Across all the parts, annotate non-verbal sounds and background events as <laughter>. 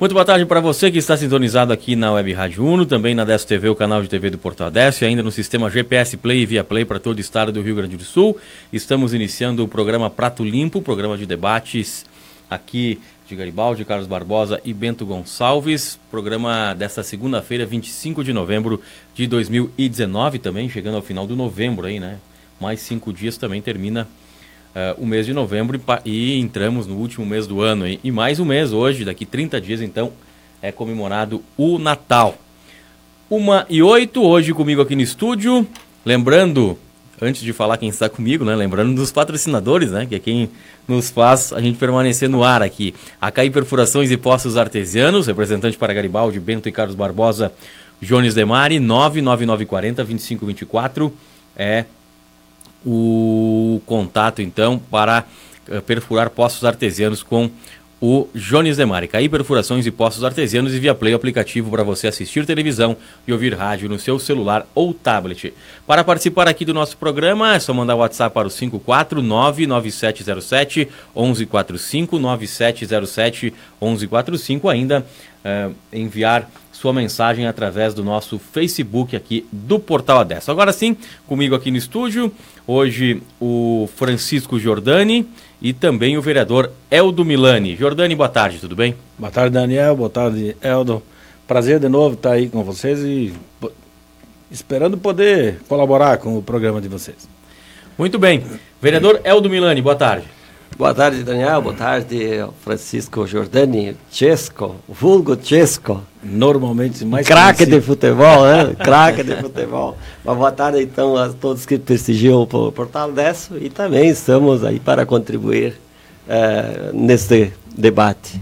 Muito boa tarde para você que está sintonizado aqui na Web Rádio Uno, também na Décio TV, o canal de TV do Porto Adécio, e ainda no sistema GPS Play e Via Play para todo o estado do Rio Grande do Sul. Estamos iniciando o programa Prato Limpo, programa de debates aqui de Garibaldi, Carlos Barbosa e Bento Gonçalves. Programa desta segunda-feira, 25 de novembro de 2019, também chegando ao final do novembro aí, né? Mais cinco dias também termina uh, o mês de novembro e, e, entramos no último mês do ano. E, e mais um mês hoje, daqui 30 dias, então, é comemorado o Natal. Uma e oito, hoje comigo aqui no estúdio. Lembrando, antes de falar quem está comigo, né? Lembrando dos patrocinadores, né? Que é quem nos faz a gente permanecer no ar aqui. A CAI Perfurações e Poços Artesianos, representante para Garibaldi, Bento e Carlos Barbosa, Jones Demari, 99940 2524. É o contato então para uh, perfurar poços artesianos com o Jones Demari. Caí perfurações e poços artesianos e via Play aplicativo para você assistir televisão e ouvir rádio no seu celular ou tablet. Para participar aqui do nosso programa é só mandar o WhatsApp para o 5499707 1145 9707 1145 ainda uh, enviar sua mensagem através do nosso Facebook aqui do Portal Adesso. Agora sim, comigo aqui no estúdio, hoje o Francisco Giordani e também o vereador Eldo Milani. Giordani, boa tarde, tudo bem? Boa tarde, Daniel, boa tarde, Eldo. Prazer de novo estar aí com vocês e esperando poder colaborar com o programa de vocês. Muito bem. Vereador Eldo Milani, boa tarde. Boa tarde, Daniel. Boa tarde, Francisco Giordani, Chesco, vulgo Chesco. Normalmente mais Craque de futebol, né? <laughs> Craque de futebol. Uma boa tarde, então, a todos que prestigiam o Portal Desso e também estamos aí para contribuir uh, nesse debate.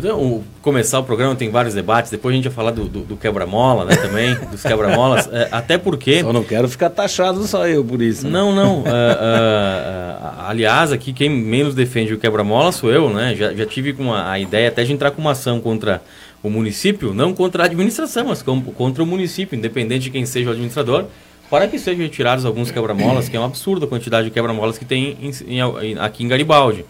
Então, começar o programa tem vários debates, depois a gente vai falar do, do, do quebra-mola, né, também, <laughs> dos quebra-molas, é, até porque... Eu não quero ficar taxado só eu por isso. Né? Não, não, uh, uh, uh, aliás, aqui quem menos defende o quebra-mola sou eu, né, já, já tive com a, ideia até de entrar com uma ação contra o município, não contra a administração, mas contra o município, independente de quem seja o administrador, para que sejam retirados alguns quebra-molas, que é um absurdo a quantidade de quebra-molas que tem em, em, aqui em Garibaldi.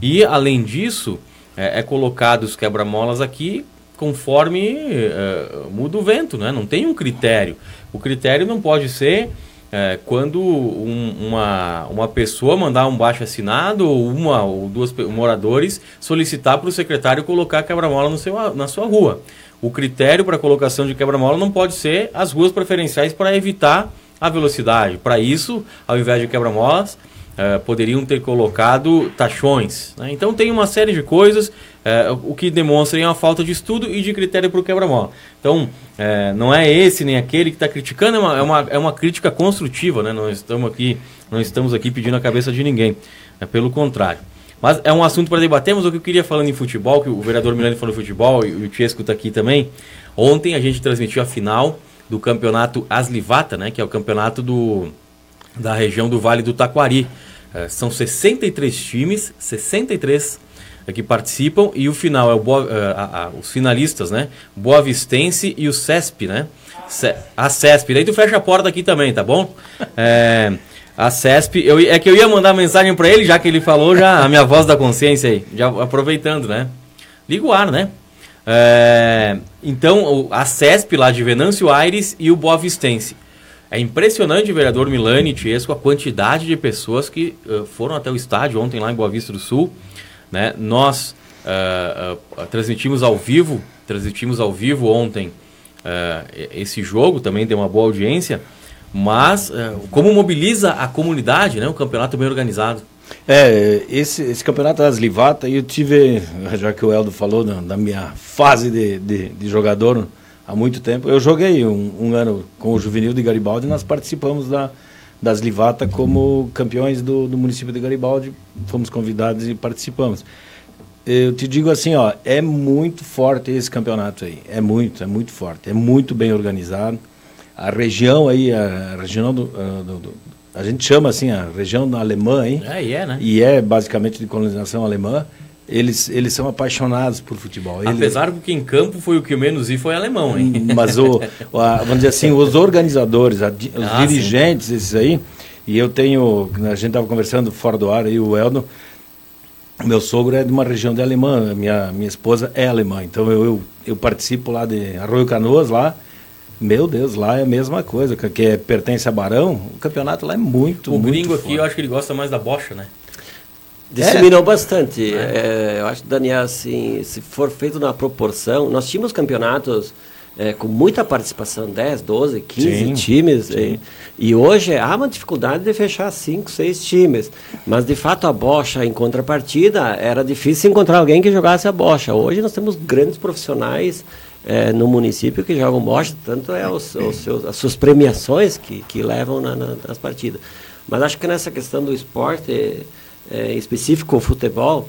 E, além disso é, é colocado os quebra-molas aqui conforme é, muda o vento, né? não tem um critério. O critério não pode ser é, quando um, uma, uma pessoa mandar um baixo assinado ou uma ou duas moradores solicitar para o secretário colocar quebra-mola na sua rua. O critério para colocação de quebra-mola não pode ser as ruas preferenciais para evitar a velocidade. Para isso, ao invés de quebra-molas, Uh, poderiam ter colocado taxões. Né? Então tem uma série de coisas, uh, o que demonstra uma falta de estudo e de critério para o quebra-mola. Então uh, não é esse nem aquele que está criticando, é uma, é, uma, é uma crítica construtiva, né? não, estamos aqui, não estamos aqui pedindo a cabeça de ninguém, é pelo contrário. Mas é um assunto para debatermos, o que eu queria falando em futebol, que o vereador Milani falou em futebol e o Tiesco está aqui também. Ontem a gente transmitiu a final do campeonato Aslivata, né? que é o campeonato do da região do Vale do Taquari. É, são 63 times, 63 é, que participam e o final é o Boa, é, a, a, os finalistas, né? Boa Vistense e o CESP, né? A CESP. Daí tu fecha a porta aqui também, tá bom? É, a CESP, eu, é que eu ia mandar mensagem para ele, já que ele falou já a minha voz da consciência aí, já aproveitando, né? Liga o ar, né? É, então, a CESP lá de Venâncio Aires e o Boa Vistense. É impressionante, vereador Milani Tiesco, a quantidade de pessoas que uh, foram até o estádio ontem lá em Boa Vista do Sul. Né? Nós uh, uh, transmitimos ao vivo, transmitimos ao vivo ontem esse jogo, também tem uma boa audiência, mas como mobiliza a comunidade, né? um campeonato bem organizado. É, esse, esse campeonato das Livata, eu tive, já que o Eldo falou da minha fase de, de, de jogador, há muito tempo. Eu joguei um, um, ano com o Juvenil de Garibaldi nós participamos da, das Livata como campeões do, do município de Garibaldi. Fomos convidados e participamos. eu te digo assim, ó, é muito forte esse campeonato aí. É muito, é muito forte. É muito bem organizado. A região aí, a região do, do, do a gente chama assim a região alemã aí. É, e é, né? E é basicamente de colonização alemã. Eles, eles são apaixonados por futebol. Eles, Apesar do que em campo foi o que menos vi foi alemão, hein? Mas o, a, vamos dizer assim, os organizadores, a, os ah, dirigentes, sim. esses aí, e eu tenho, a gente estava conversando fora do ar aí, o Eldo, meu sogro é de uma região de alemã, minha, minha esposa é alemã, então eu, eu, eu participo lá de Arroio Canoas, lá, meu Deus, lá é a mesma coisa, que é, pertence a Barão, o campeonato lá é muito, O muito gringo aqui, eu acho que ele gosta mais da bocha, né? Disseminou é. bastante. É. É, eu acho, Daniel, assim, se for feito na proporção, nós tínhamos campeonatos é, com muita participação, 10, 12, 15 sim, times. Sim. E, e, hoje há uma dificuldade de fechar 5, 6 times. Mas de fato a bocha em contrapartida era difícil encontrar alguém que jogasse a bocha. Hoje nós temos grandes profissionais é, no município que jogam bocha, tanto é os, os seus, as suas premiações que, que levam na, na, nas partidas. Mas acho que nessa questão do esporte é, específico, o futebol,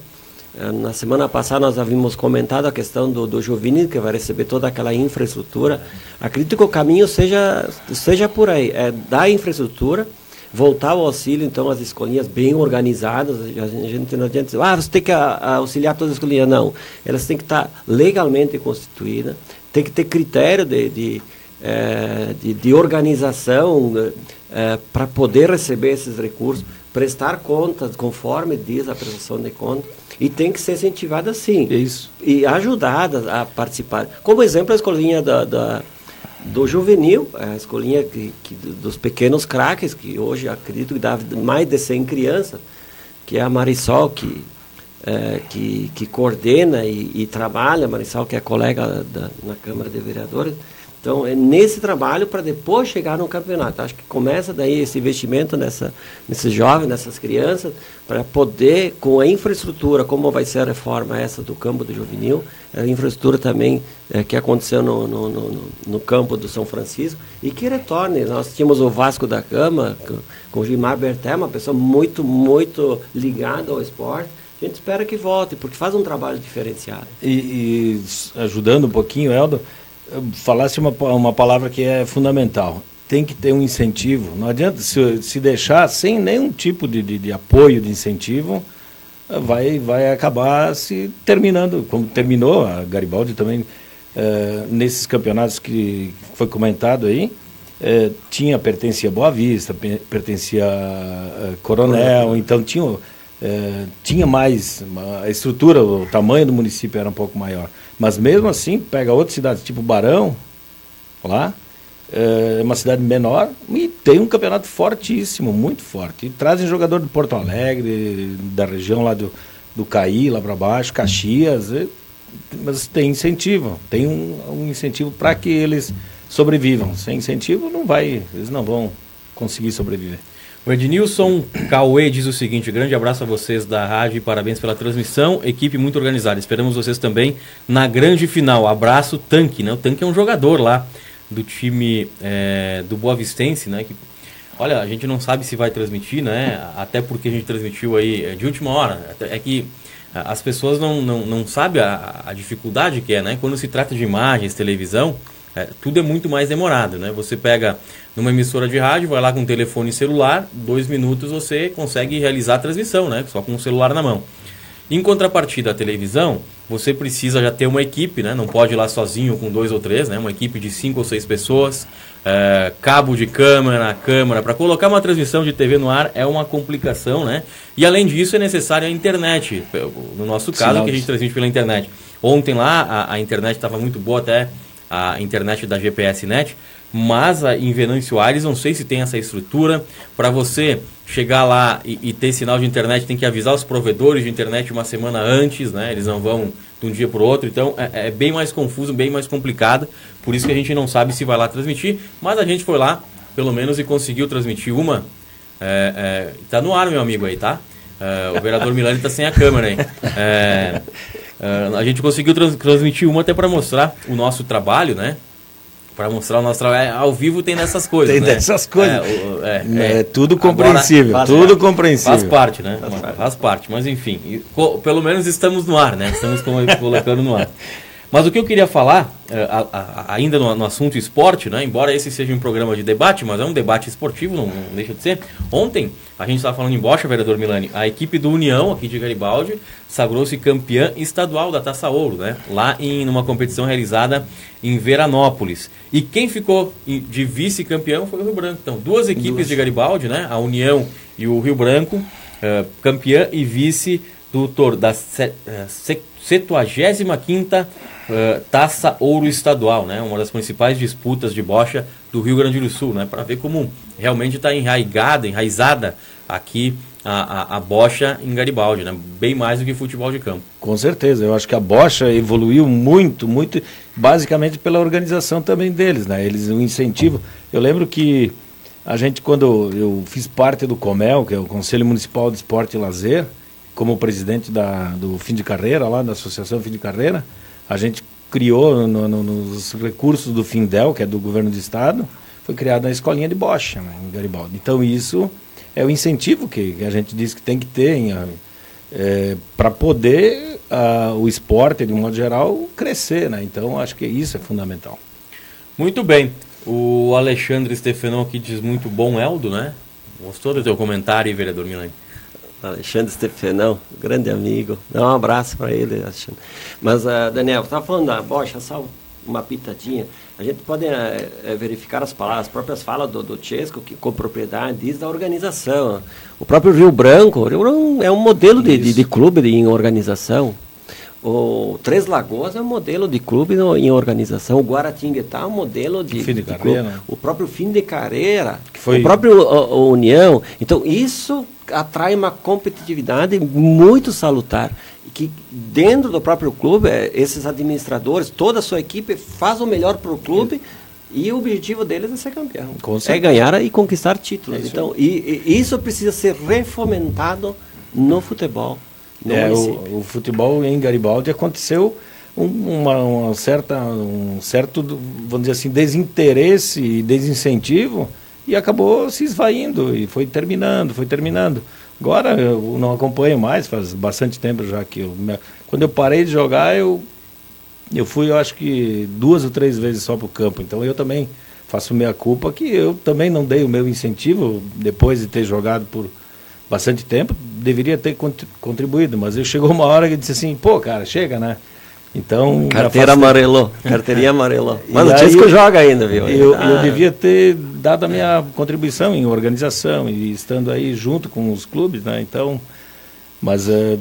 é, na semana passada nós havíamos comentado a questão do, do juvenil, que vai receber toda aquela infraestrutura. Acredito que o caminho seja, seja por aí, é dar infraestrutura, voltar ao auxílio, então, as escolinhas bem organizadas. A gente não adianta dizer, ah, você tem que auxiliar todas as escolinhas. Não, elas têm que estar legalmente constituídas, tem que ter critério de, de, é, de, de organização é, para poder receber esses recursos, prestar contas conforme diz a prestação de contas e tem que ser incentivada sim. Isso. E ajudada a participar. Como exemplo, a escolinha da, da do juvenil, a escolinha que, que, dos pequenos craques, que hoje acredito que dá mais de 100 crianças, que é a Marisol, que, é, que, que coordena e, e, trabalha, a Marisol, que é colega da, na Câmara de Vereadores, então, é nesse trabalho para depois chegar no campeonato. Acho que começa daí esse investimento nessa, nesses jovens, nessas crianças, para poder, com a infraestrutura, como vai ser a reforma essa do campo do juvenil, a infraestrutura também é, que aconteceu no, no, no, no, campo do São Francisco, e que retorne. Nós tínhamos o Vasco da Cama, com, com o Gilmar Berté, uma pessoa muito, muito ligada ao esporte. A gente espera que volte, porque faz um trabalho diferenciado. E, e ajudando um pouquinho, Eldo, falasse uma, uma palavra que é fundamental. Tem que ter um incentivo. Não adianta se, se deixar sem nenhum tipo de, de, de apoio, de incentivo, vai, vai acabar se terminando, como terminou a Garibaldi também, uh, nesses campeonatos que foi comentado aí, uh, tinha, pertencia a Boa Vista, pertencia a Coronel, então tinha, tinha mais, a estrutura, o tamanho do município era um pouco maior. Mas mesmo assim, pega outras cidades, tipo Barão, lá, é uma cidade menor e tem um campeonato fortíssimo, muito forte. E trazem jogador do Porto Alegre, da região lá do, do Caí, lá para baixo, Caxias, e, mas tem incentivo, tem um, um incentivo para que eles sobrevivam. Sem incentivo não vai, eles não vão conseguir sobreviver. O Ednilson Cauê diz o seguinte: grande abraço a vocês da rádio e parabéns pela transmissão. Equipe muito organizada. Esperamos vocês também na grande final. Abraço, Tanque. Né? O Tanque é um jogador lá do time é, do Boa Vistense, né? Que, olha, a gente não sabe se vai transmitir, né? Até porque a gente transmitiu aí é, de última hora. É que as pessoas não, não, não sabem a, a dificuldade que é, né? Quando se trata de imagens, televisão, é, tudo é muito mais demorado, né? Você pega numa emissora de rádio, vai lá com um telefone celular, dois minutos você consegue realizar a transmissão, né? Só com o celular na mão. Em contrapartida, a televisão, você precisa já ter uma equipe, né? Não pode ir lá sozinho com dois ou três, né? Uma equipe de cinco ou seis pessoas, é, cabo de câmera, câmera. Para colocar uma transmissão de TV no ar é uma complicação, né? E além disso é necessária a internet. No nosso caso, Sinal que a gente transmite pela internet. Ontem lá a, a internet estava muito boa até a internet da GPS Net, mas em Venâncio Aires não sei se tem essa estrutura para você chegar lá e, e, ter sinal de internet tem que avisar os provedores de internet uma semana antes, né? Eles não vão de um dia para o outro, então é, é, bem mais confuso, bem mais complicado. Por isso que a gente não sabe se vai lá transmitir, mas a gente foi lá pelo menos e conseguiu transmitir uma. É, é, tá no ar, meu amigo aí, tá? É, o vereador Milani está sem a câmera aí. É, Uh, a gente conseguiu trans transmitir uma até para mostrar o nosso trabalho, né? para mostrar o nosso trabalho. Ao vivo tem dessas coisas. Tem né? dessas coisas. É, é, é, tudo compreensível. Agora, tudo compreensível. Faz parte, né? Faz parte. Faz parte. Mas enfim, pelo menos estamos no ar, né? Estamos colocando no ar. <laughs> Mas o que eu queria falar, eh, ainda no, assunto esporte, né? embora esse seja um programa de debate, mas é um debate esportivo, não, deixa de ser. Ontem, a gente estava falando em Bocha, vereador Milani, a equipe do União, aqui de Garibaldi, sagrou-se campeã estadual da Taça Ouro, né? lá em numa competição realizada em Veranópolis. E quem ficou de vice-campeão foi o Rio Branco. Então, duas equipes duas. de Garibaldi, né? a União e o Rio Branco, uh, campeã e vice do da 75ª uh, Taça Ouro Estadual, né? Uma das principais disputas de bocha do Rio Grande do Sul, né? Para ver como realmente está enraigada, enraizada aqui a, a, a, bocha em Garibaldi, né? Bem mais do que futebol de campo. Com certeza, eu acho que a bocha evoluiu muito, muito, basicamente pela organização também deles, né? Eles o incentivo. Eu lembro que a gente quando eu fiz parte do Comel, que é o Conselho Municipal de Esporte e Lazer, como presidente da, do fim de carreira lá da Associação Fim de Carreira, a gente criou no, no, nos recursos do Findel, que é do governo do estado, foi criada a escolinha de bocha né, em Garibaldi. Então isso é o incentivo que, a gente diz que tem que ter é, para poder o esporte, de um modo geral, crescer. Né? Então acho que isso é fundamental. Muito bem. O Alexandre Stefanon aqui diz muito bom Eldo, né? Gostou do teu comentário, vereador Milani? Alexandre Stefanão, grande amigo. Dá um abraço para ele, Alexandre. Mas, uh, Daniel, você estava falando da Bocha, só uma pitadinha. A gente pode uh, verificar as palavras, as próprias falas do, do Chesco, que com propriedade diz da organização. O próprio Rio Branco, Rio Branco é um modelo de, de, de clube de, em organização. O Três Lagoas é um modelo de clube no, em organização. O Guaratinguetá é um modelo de, fim de, de. Clube. O próprio Fim de Carreira, foi... o próprio o, o União. Então, isso atrai uma competitividade muito salutar. Que dentro do próprio clube, é, esses administradores, toda a sua equipe faz o melhor para o clube. E o objetivo deles é ser campeão. é ganhar e conquistar títulos. É então, e, e isso precisa ser refomentado no futebol. É, o, o, futebol em Garibaldi aconteceu uma, uma, certa, um certo, vamos dizer assim, desinteresse e desincentivo e acabou se esvaindo e foi terminando, foi terminando. Agora eu não acompanho mais, faz bastante tempo já que eu, quando eu parei de jogar eu eu fui, eu acho que duas ou três vezes só para o campo. Então eu também faço minha culpa que eu também não dei o meu incentivo depois de ter jogado por bastante tempo, deveria ter contribuído, mas eu chegou uma hora que disse assim, pô, cara, chega, né? Então. Carteira amarelou, <laughs> carteirinha amarelou. Mas o Tisco joga ainda, viu? Eu, ah. eu devia ter dado a minha contribuição em organização e estando aí junto com os clubes, né? Então. Mas uh,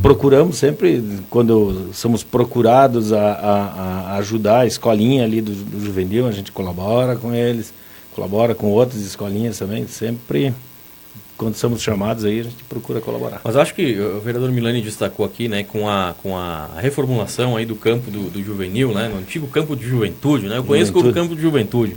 procuramos sempre, quando somos procurados a, a, a, ajudar a escolinha ali do, do juvenil, a gente colabora com eles, colabora com outras escolinhas também, sempre quando somos chamados aí, a gente procura colaborar. Mas acho que o vereador Milani destacou aqui, né, com a, com a reformulação aí do campo do, do juvenil, né, no antigo campo de juventude, né, eu conheço juventude. como campo de juventude.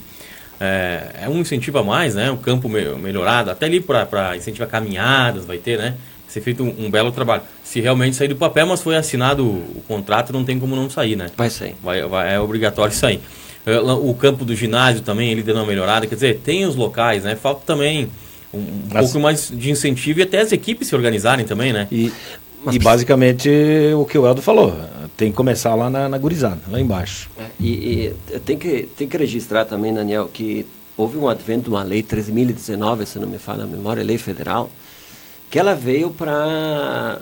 É, é, um incentivo a mais, né, um campo me, melhorado, até ali para incentivar caminhadas, vai ter, né, ser feito um, um, belo trabalho. Se realmente sair do papel, mas foi assinado o, o contrato, não tem como não sair, né? Vai sair. Vai, vai, é obrigatório sair. É, o campo do ginásio também, ele deu uma melhorada, quer dizer, tem os locais, né, falta também um, Mas... pouco mais de incentivo e até as equipes se organizarem também, né? E, e basicamente o que o Eldo falou, tem que começar lá na, na gurizada, lá embaixo. É, e, e tem, que, tem que registrar também, Daniel, que houve um advento de uma lei 13.019, se não me falha a memória, lei federal, que ela veio para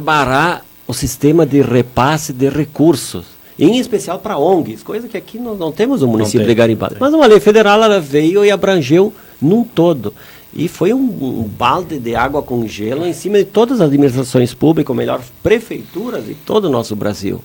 barar o sistema de repasse de recursos, em especial para ONGs, coisa que aqui não, não temos no município de Garibaldi. Mas uma lei federal ela veio e abrangeu num todo. E foi um, um, balde de água com gelo em cima de todas as administrações públicas, ou melhor, prefeituras de todo o nosso Brasil,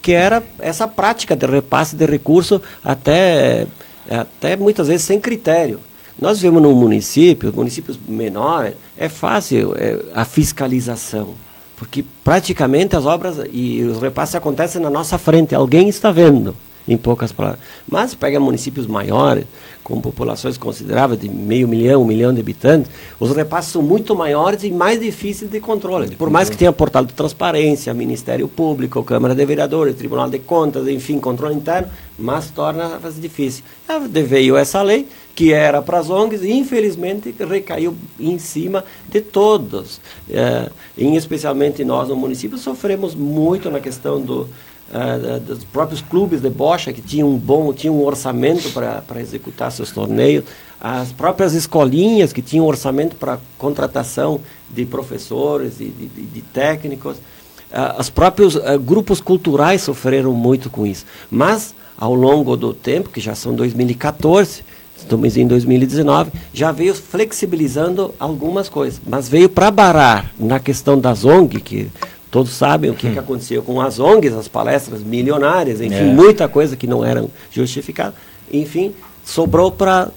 que era essa prática de repasse de recurso até, até muitas vezes sem critério. Nós vivemos num município, municípios menores, é fácil é, a fiscalização, porque praticamente as obras e os repasses acontecem na nossa frente, alguém está vendo. em poucas palavras. Mas pega municípios maiores, com populações consideráveis, de meio milhão, um milhão de habitantes, os repasses são muito maiores e mais difíceis de controle. Por mais que tenha portal de transparência, Ministério Público, Câmara de Vereadores, Tribunal de Contas, enfim, controle interno, mas torna difícil. Veio essa lei, que era para as ONGs, e infelizmente recaiu em cima de todos. É, em especialmente nós no município sofremos muito na questão do, uh, dos próprios clubes de bocha que tinham um bom tinham um orçamento para executar seus torneios, as próprias escolinhas que tinham orçamento para contratação de professores e de, de, de, técnicos, uh, os próprios uh, grupos culturais sofreram muito com isso. Mas ao longo do tempo, que já são 2014, estamos em 2019, já veio flexibilizando algumas coisas, mas veio para barar na questão das ONG, que Todos sabem o que, hum. que aconteceu com as ONGs, as palestras milionárias, enfim, é. muita coisa que não eram justificada. Enfim, sobrou para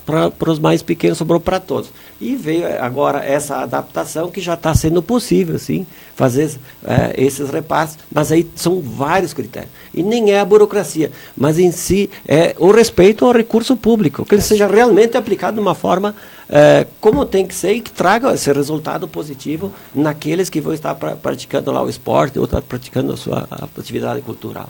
os mais pequenos, sobrou para todos. E veio agora essa adaptação que já está sendo possível, sim, fazer é, esses repasses, mas aí são vários critérios. E nem é a burocracia, mas em si é o respeito ao recurso público, que ele seja realmente aplicado de uma forma é, como tem que ser e que traga esse resultado positivo naqueles que vão estar pra, praticando lá o esporte ou estar praticando a sua atividade cultural.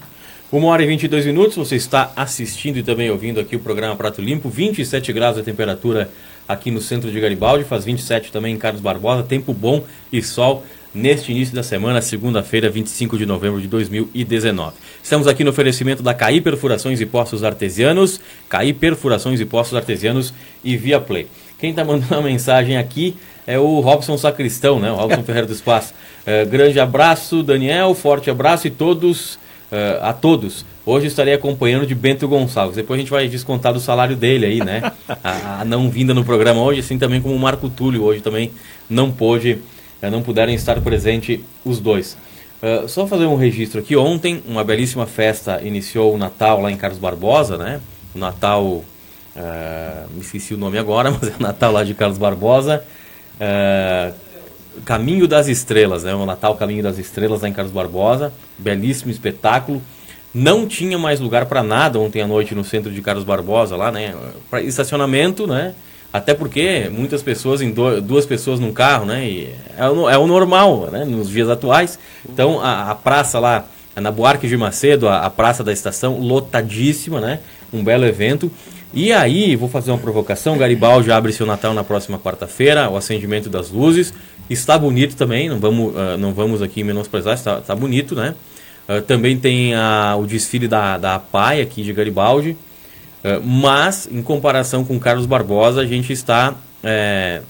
Uma hora e 22 minutos, você está assistindo e também ouvindo aqui o programa Prato Limpo. 27 graus a temperatura aqui no centro de Garibaldi, faz 27 também em Carlos Barbosa. Tempo bom e sol neste início da semana, segunda-feira, 25 de novembro de 2019. Estamos aqui no oferecimento da CAI Perfurações e Poços Artesianos, CAI Perfurações e Poços Artesianos e Via Play. Quem está mandando uma mensagem aqui é o Robson Sacristão, né? O Robson <laughs> Ferreira do Espaço. É, grande abraço, Daniel, forte abraço e todos uh, a todos. Hoje estarei acompanhando de Bento Gonçalves. Depois a gente vai descontar do salário dele aí, né? a, a, não vinda no programa hoje, assim também como o Marco Túlio hoje também não pôde, uh, não puderam estar presente os dois. Uh, só fazer um registro aqui. Ontem, uma belíssima festa iniciou o Natal lá em Carlos Barbosa, né? O Natal, me esqueci o nome agora, <laughs> mas é o Natal lá de Carlos Barbosa. Caminho das Estrelas, né? O Natal Caminho das Estrelas lá em Carlos Barbosa. Belíssimo espetáculo. Não tinha mais lugar para nada ontem à noite no centro de Carlos Barbosa, lá, né? Para estacionamento, né? Até porque muitas pessoas, em do, duas pessoas num carro, né? E é, o, é o normal, né? Nos dias atuais. então, a, a, praça lá, na Buarque de Macedo, a, a praça da estação, lotadíssima, né? Um belo evento. E aí, vou fazer uma provocação: Garibaldi abre seu Natal na próxima quarta-feira, o acendimento das luzes. Está bonito também, não vamos, uh, não vamos aqui menosprezar, está, está bonito, né? Uh, também tem a, o desfile da, da PAI aqui de Garibaldi. Uh, mas, em comparação com Carlos Barbosa, a gente está. É,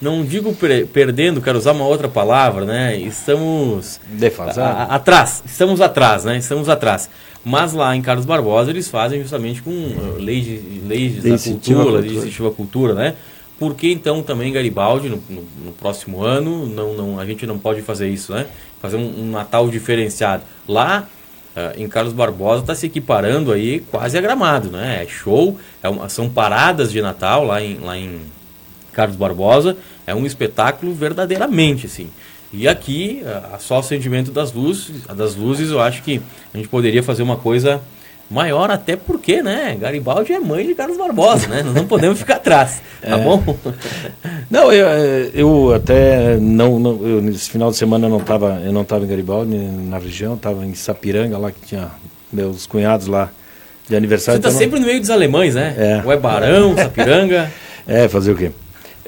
não digo perdendo, quero usar uma outra palavra, né? Estamos. Defasado. atrás. Estamos atrás, né? Estamos atrás. Mas lá em Carlos Barbosa eles fazem justamente com leis, leis da cultura, leis de incentivo à cultura, né? Por que então também Garibaldi, no, no, no, próximo ano, não, não, a gente não pode fazer isso, né? Fazer um, um Natal diferenciado. Lá uh, em Carlos Barbosa está se equiparando aí quase a gramado, né? É show, é uma, são paradas de Natal lá em, lá em Carlos Barbosa, é um espetáculo verdadeiramente assim. E aqui, uh, só o sentimento das luzes, das luzes, eu acho que a gente poderia fazer uma coisa maior, até porque, né? Garibaldi é mãe de Carlos Barbosa, né? Nós não podemos ficar atrás, tá é. bom? Não, eu, eu até não, não eu, nesse final de semana eu não estava eu não tava em Garibaldi, na região, estava em Sapiranga, lá que tinha meus cunhados lá de aniversário. Você está então sempre no meio dos alemães, né? É. Ou é Barão, Sapiranga. <laughs> é, fazer o quê?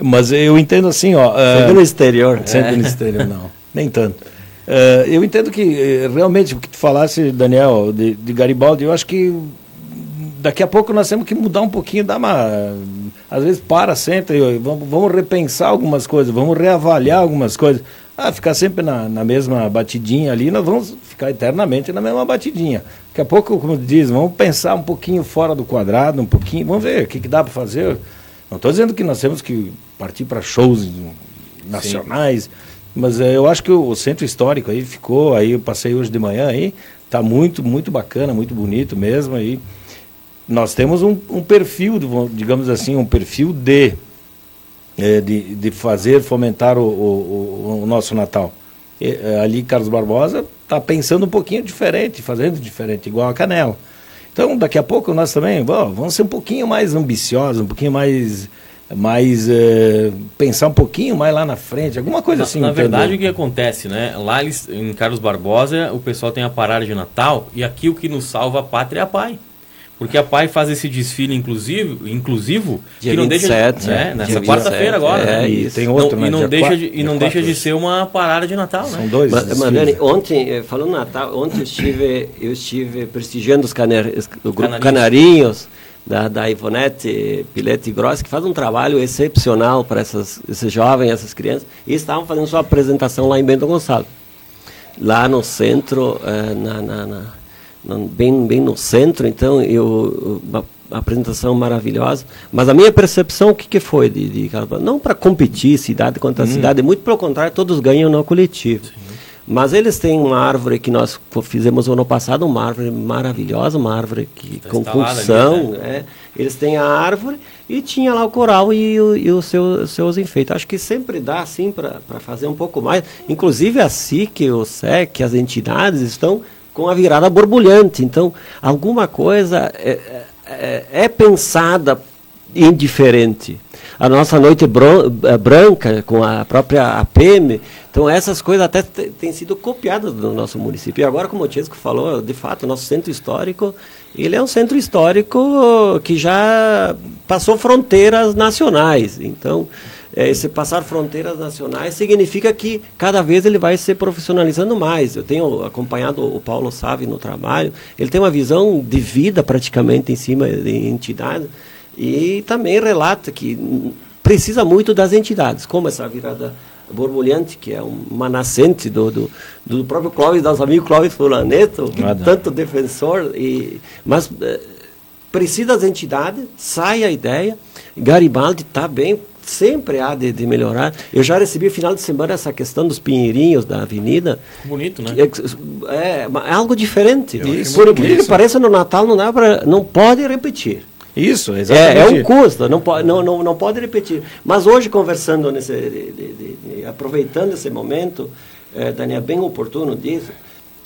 Mas eu entendo assim, ó. Sempre uh, no exterior. <laughs> Sempre é. no exterior, não. Nem tanto. Uh, eu entendo que uh, realmente o que tu falasse, Daniel, de, de, Garibaldi, eu acho que daqui a pouco nós temos que mudar um pouquinho, dar uma. Às vezes para, senta e vamos, vamos repensar algumas coisas, vamos reavaliar algumas coisas. Ah, ficar sempre na, na mesma batidinha ali, nós vamos ficar eternamente na mesma batidinha. Daqui a pouco, como diz, vamos pensar um pouquinho fora do quadrado, um pouquinho, vamos ver o que, que dá para fazer. Não estou dizendo que nós temos que partir para shows nacionais. Sim mas é, eu acho que o, centro histórico aí ficou, aí eu passei hoje de manhã aí, tá muito, muito bacana, muito bonito mesmo aí. Nós temos um, um perfil, digamos assim, um perfil de, é, de, de fazer, fomentar o, o, o nosso Natal. E, é, ali Carlos Barbosa está pensando um pouquinho diferente, fazendo diferente, igual a Canela. Então, daqui a pouco nós também bom, vamos ser um pouquinho mais ambiciosos, um pouquinho mais mais é, pensar um pouquinho mais lá na frente, alguma coisa na, assim. Na entendeu? verdade, o que acontece, né? Lá eles, em Carlos Barbosa, o pessoal tem a parada de Natal e aqui o que nos salva a pátria é a pai. Porque a PAI faz esse desfile inclusivo, inclusivo Dia que não 27, deixa né? nessa quarta-feira agora, é, né? E tem outro, não, né? E não Dia deixa quatro, de, e não deixa de ser uma parada de Natal, São né? dois. Mas, Dani, ontem, eh, falando Natal, ontem eu estive, eu estive prestigiando os canar, o grupo Canarinhos, Canarinhos da, da Ivonete Pilete Gross, que faz um trabalho excepcional para essas, esses jovens, essas crianças, e estavam fazendo sua apresentação lá em Bento Gonçalves. Lá no centro, eh, na, na, na bem, bem no centro, então eu, uma apresentação maravilhosa. Mas a minha percepção, o que, que foi de, de não para competir cidade contra hum. cidade, muito pelo contrário, todos ganham no coletivo. Sim. Mas eles têm uma árvore que nós fizemos ano passado, uma árvore maravilhosa, uma árvore que, tá com função. né? é, eles têm a árvore e tinha lá o coral e, e os seus, seus enfeites. Acho que sempre dá assim para fazer um pouco mais. Inclusive a SIC, o SEC, as entidades estão com a virada borbulhante. Então, alguma coisa é, é, é pensada indiferente. A nossa noite é, branca, com a própria APM, então essas coisas até têm sido copiadas do nosso município. E agora, como o Tiesco falou, de fato, o nosso centro histórico, ele é um centro histórico que já passou fronteiras nacionais. Então, é, esse passar fronteiras nacionais significa que cada vez ele vai se profissionalizando mais. Eu tenho acompanhado o Paulo Save no trabalho, ele tem uma visão de vida praticamente em cima de entidades e também relata que precisa muito das entidades, como essa virada borbulhante, que é uma nascente do, do, do próprio Clóvis, nosso amigo Clóvis Fulaneto, tanto defensor, e, mas eh, precisa das entidades, sai a ideia, Garibaldi está bem sempre há de, de, melhorar. Eu já recebi final de semana essa questão dos pinheirinhos da avenida. Bonito, né? É, é, é algo diferente. Por que pareça no Natal não dá para, não pode repetir. Isso, exatamente. É, é um custo, não pode, não, não, não pode repetir. Mas hoje conversando nesse, de, de, de, aproveitando esse momento, é, Daniel, bem oportuno disso,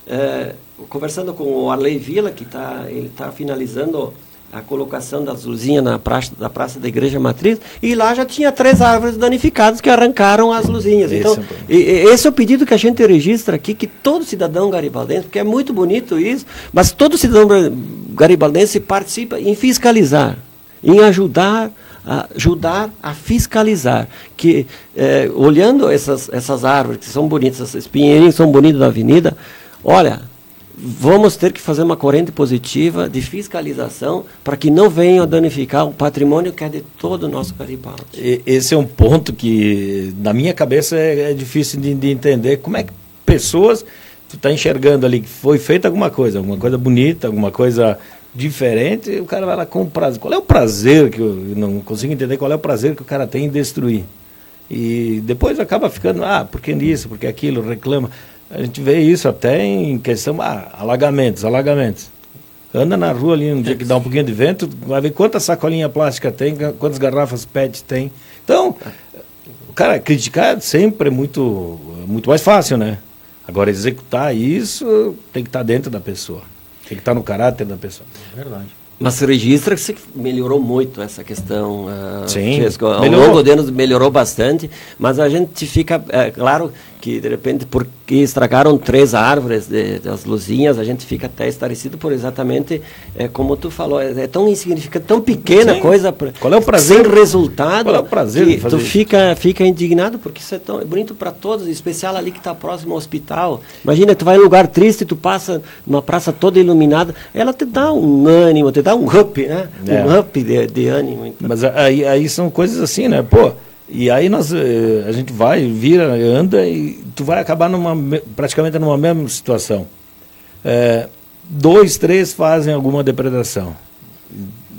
é, conversando com o Arley Vila que tá, ele está finalizando a colocação das luzinhas na praça, da praça da igreja matriz, e lá já tinha três árvores danificadas que arrancaram as luzinhas. Esse então, é esse é o pedido que a gente registra aqui, que todo cidadão garibaldense, porque é muito bonito isso, mas todo cidadão garibaldense participa em fiscalizar, em ajudar a ajudar a fiscalizar, que eh, olhando essas, essas árvores que são bonitas, esses pinheirinhos são bonitos da avenida, olha, vamos ter que fazer uma corrente positiva de fiscalização para que não venham a danificar o patrimônio que é de todo o nosso Garibaldi. Esse é um ponto que, na minha cabeça, é, é difícil de, de, entender. Como é que pessoas, tu está enxergando ali que foi feita alguma coisa, alguma coisa bonita, alguma coisa diferente, o cara vai lá com prazer. Qual é o prazer que eu não consigo entender qual é o prazer que o cara tem em destruir? E depois acaba ficando, ah, por que isso, por que aquilo, reclama. A gente vê isso até em questão, ah, alagamentos, alagamentos. Anda na rua ali um dia que dá um pouquinho de vento, vai ver quantas sacolinhas plásticas tem, quantas garrafas PET tem. Então, o cara criticar sempre é muito, muito mais fácil, né? Agora, executar isso tem que estar dentro da pessoa. Tem que estar no caráter da pessoa. É verdade. Mas se registra que melhorou muito essa questão. Uh, Sim. Ao melhorou. longo de anos melhorou bastante, mas a gente fica, é, claro, que de repente porque estragaram três árvores de, das luzinhas, a gente fica até estarecido por exatamente é, como tu falou, é, é tão insignificante, tão pequena Sim. coisa, qual é o prazer? sem resultado, qual é o prazer que tu fica fica indignado porque isso é tão é bonito para todos, em especial ali que está próximo ao hospital. Imagina, tu vai em um lugar triste, tu passa numa praça toda iluminada, ela te dá um ânimo, te dá um up, né? É. Um up de, de ânimo. Então. Mas aí, aí são coisas assim, né? Pô, e aí nós, eh, a gente vai, vira, anda e tu vai acabar numa, praticamente numa mesma situação. É, dois, três fazem alguma depredação.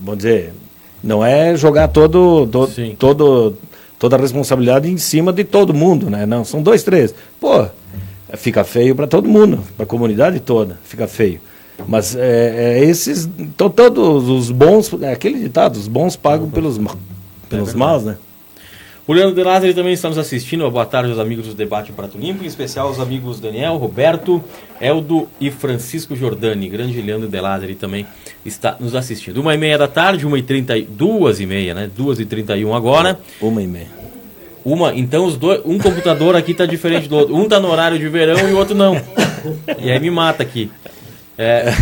Vamos dizer, não é jogar todo, todo, todo, toda a responsabilidade em cima de todo mundo, né? Não, são dois, três. Pô, fica feio para todo mundo, para a comunidade toda, fica feio. Mas é, é esses, então, todos os bons, é aquele ditado, os bons pagam pelos, pelos é maus, né? O Leandro De Lázaro também está nos assistindo. Boa tarde aos amigos do Debate Prato Limpo, em especial aos amigos Daniel, Roberto, Eldo e Francisco Jordani. Grande Leandro De Lázaro também está nos assistindo. Uma e meia da tarde, uma e trinta, duas e meia, né? Duas e trinta e um agora. Uma e meia. Uma, então os dois, um computador aqui está diferente do outro. Um está no horário de verão e o outro não. E aí me mata aqui. É,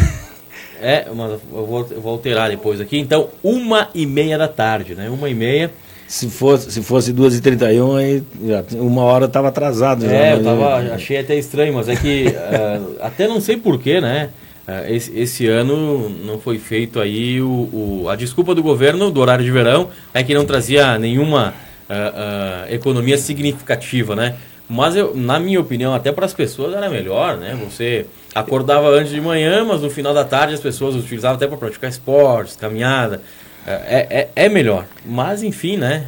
é mas eu vou, eu vou alterar depois aqui. Então, uma e meia da tarde, né? Uma e meia. Se fosse, se fosse 2h31, aí já, uma hora estava atrasado. Já, é, eu tava, achei até estranho, mas é que uh, até não sei porquê, né? Uh, esse, esse, ano não foi feito aí o, o, a desculpa do governo do horário de verão é que não trazia nenhuma uh, economia significativa, né? Mas eu, na minha opinião, até para as pessoas era melhor, né? Você acordava antes de manhã, mas no final da tarde as pessoas utilizavam até para praticar esportes, caminhada. É, é, é, melhor. Mas, enfim, né?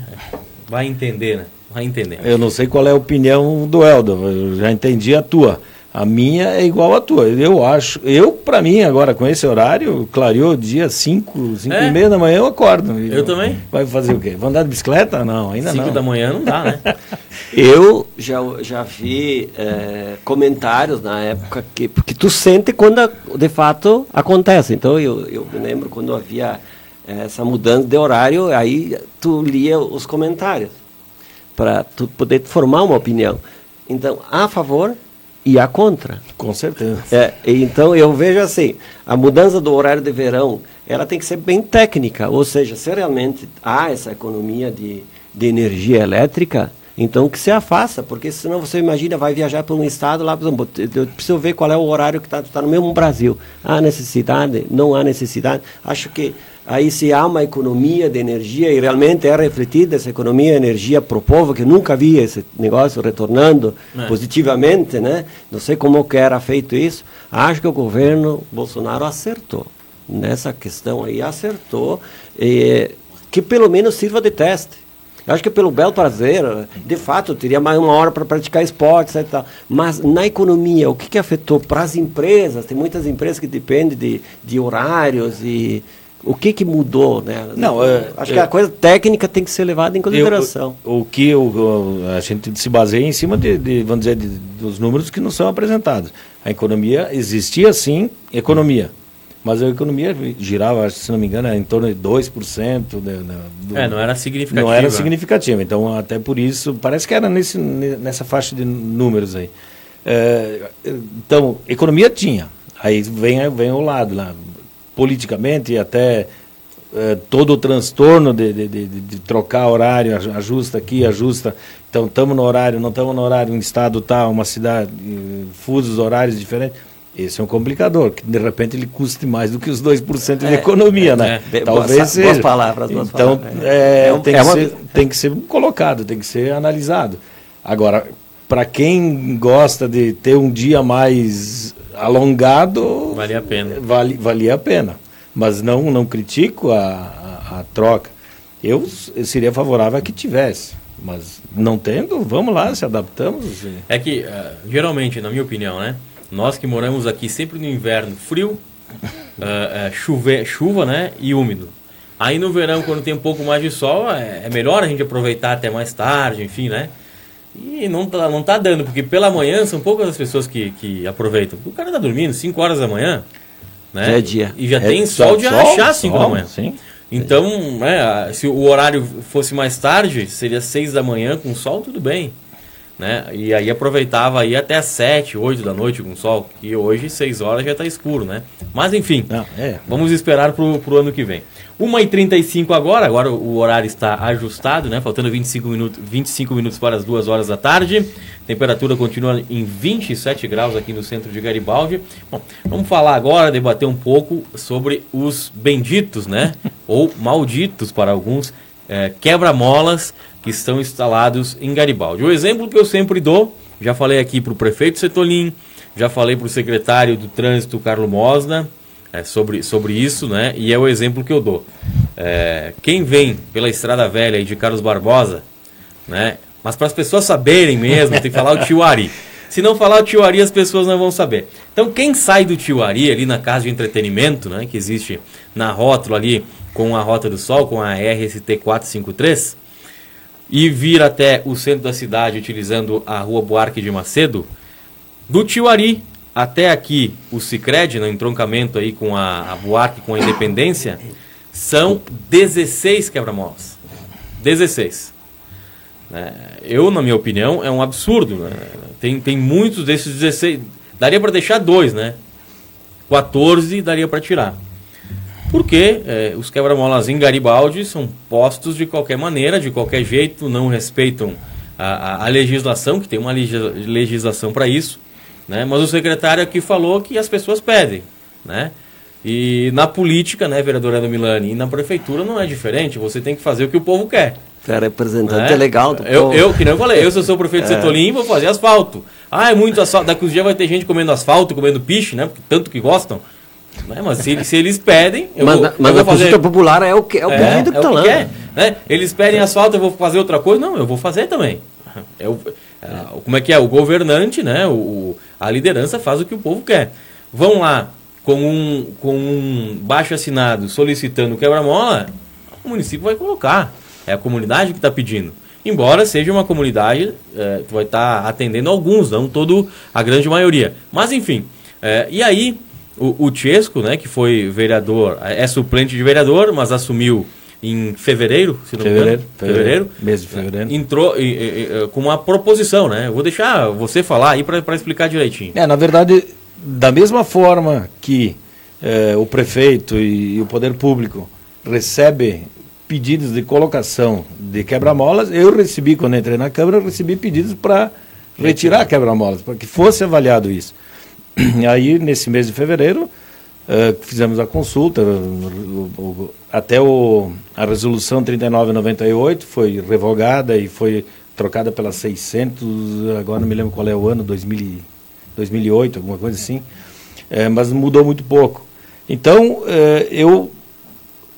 Vai entender, né? Vai entender. Eu não sei qual é a opinião do Eldo, eu já entendi a tua. A minha é igual à tua. Eu acho, eu, para mim, agora com esse horário, clareou dia 5, 5 é? e meia da manhã, eu acordo. Eu, eu, também. Vai fazer o quê? Vou andar de bicicleta? Não, ainda cinco não. 5 da manhã não dá, né? <laughs> eu já, já vi é, comentários na época que. Porque tu sente quando de fato acontece. Então eu, eu me lembro quando havia essa mudança de horário, aí tu lia os comentários para tu poder formar uma opinião. Então, a favor e a contra. Com certeza. É, então eu vejo assim, a mudança do horário de verão, ela tem que ser bem técnica, ou seja, se realmente há essa economia de, de energia elétrica, então que se afasta, porque senão você imagina, vai viajar para um estado lá, por exemplo, eu preciso ver qual é o horário que está tá no mesmo Brasil. Há necessidade? Não há necessidade? Acho que aí se há uma economia de energia e realmente é refletida essa economia de energia para o povo, que nunca vi esse negócio retornando é. positivamente, né? Não sei como que era feito isso. Acho que o governo Bolsonaro acertou nessa questão aí, acertou, e, que pelo menos sirva de teste. Eu acho que pelo belo prazer, de fato, teria mais uma hora para praticar esportes e tal. Mas na economia, o que, que afetou para as empresas? Tem muitas empresas que dependem de, de horários e o que, que mudou, né? Não, é, acho é, que a coisa técnica tem que ser levada em consideração. Eu, o que eu, a gente se baseia em cima de, de vamos dizer, de, dos números que não são apresentados. A economia existia sim, economia. Mas a economia girava, se não me engano, em torno de 2%. De, de, do, é, não era significativa. Não era significativa. Então, até por isso, parece que era nesse, nessa faixa de números aí. É, então, economia tinha. Aí vem, vem o lado lá politicamente e até eh, todo o transtorno de, de, de, de, trocar horário, ajusta aqui, ajusta. Então, estamos no horário, não estamos no horário, um estado tal, uma cidade, eh, fusos horários diferentes. Esse é um complicador, que de repente ele custe mais do que os 2% de é, economia, né? É, Talvez boas, seja. Boas palavras, boas então, palavras. É, é, tem, é que uma... ser, tem que ser colocado, tem que ser analisado. Agora, para quem gosta de ter um dia mais alongado. Valia a pena. Vale, valia a pena. Mas não, não critico a, a, a troca. Eu, eu seria favorável a que tivesse. Mas não tendo, vamos lá, se adaptamos. É que, uh, geralmente, na minha opinião, né? Nós que moramos aqui sempre no inverno frio, uh, <laughs> uh, chuve, chuva, né? E úmido. Aí no verão, quando tem um pouco mais de sol, é, é melhor a gente aproveitar até mais tarde, enfim, né? E não tá, não tá dando, porque pela manhã são poucas as pessoas que, que aproveitam. O cara tá dormindo 5 horas da manhã, né? Já é dia. E já é tem sol de achar 5 da manhã. Sim. Então, né, se o horário fosse mais tarde, seria 6 da manhã com sol, tudo bem. Né? E aí aproveitava aí até 7, 8 da noite com sol, que hoje 6 horas já está escuro, né? Mas enfim, Não, é. vamos esperar pro, pro ano que vem. 1h35 agora, agora o horário está ajustado, né? Faltando 25 minutos, 25 minutos para as 2 horas da tarde. Temperatura continua em 27 graus aqui no centro de Garibaldi. Bom, vamos falar agora, debater um pouco sobre os benditos, né? <laughs> Ou malditos para alguns, é, quebra-molas que estão instalados em Garibaldi. O exemplo que eu sempre dou, já falei aqui para o prefeito Setolim, já falei para o secretário do Trânsito, Carlos Mosna, é, sobre, sobre isso, né? E é o exemplo que eu dou. É, quem vem pela Estrada Velha de Carlos Barbosa, né? Mas para as pessoas saberem mesmo, tem que falar o tio Ari. Se não falar o tio Ari, as pessoas não vão saber. Então, quem sai do tio Ari, ali na casa de entretenimento, né? Que existe na rótula ali, com a Rota do Sol, com a RST 453, e vir até o centro da cidade utilizando a rua Buarque de Macedo, do Tiuari até aqui o Cicred, no entroncamento aí com a, a Buarque, com a Independência, são 16 quebra-molas. 16. É, eu, na minha opinião, é um absurdo. Né? Tem, tem muitos desses 16. Daria para deixar dois, né? 14 daria para tirar. Porque é, os quebra-molas em Garibaldi são postos de qualquer maneira, de qualquer jeito, não respeitam a, a, a legislação, que tem uma legislação para isso. Né? Mas o secretário aqui falou que as pessoas pedem. Né? E na política, né, vereadora do Milani, e na prefeitura não é diferente, você tem que fazer o que o povo quer. É representante é, é legal do eu, povo. Eu, que nem eu falei, eu sou prefeito de é. Setolim, vou fazer asfalto. Ah, é muito asfalto. Daqui uns dias vai ter gente comendo asfalto, comendo piche, né? Porque tanto que gostam. Né? Mas se, se eles pedem. Eu mas vou, mas eu a fazer... popular é o, que, é o é, pedido que é lá. Quer, né? Eles pedem asfalto, eu vou fazer outra coisa. Não, eu vou fazer também. É o, é, como é que é? O governante, né? O, a liderança faz o que o povo quer. Vão lá com um, com um baixo assinado solicitando quebra-mola, o município vai colocar. É a comunidade que está pedindo. Embora seja uma comunidade é, que vai estar tá atendendo alguns, não todo a grande maioria. Mas enfim. É, e aí, o, o Chesco, né, que foi vereador, é suplente de vereador, mas assumiu em fevereiro, se não fevereiro, me engano. Fevereiro. Mês de fevereiro. Entrou e, e, e, com uma proposição, né? Eu vou deixar você falar aí para explicar direitinho. É, na verdade, da mesma forma que é, o prefeito e, o poder público recebe pedidos de colocação de quebra-molas, eu recebi, quando entrei na Câmara, recebi pedidos para retirar quebra-molas, para que fosse avaliado isso. <clears throat> Aí, nesse mês de fevereiro, uh, fizemos a consulta, o, o, até o, a resolução 3998 foi revogada e foi trocada pela 600, agora não me lembro qual é o ano, 2000, 2008, alguma coisa assim, é, mas mudou muito pouco. Então, é, eu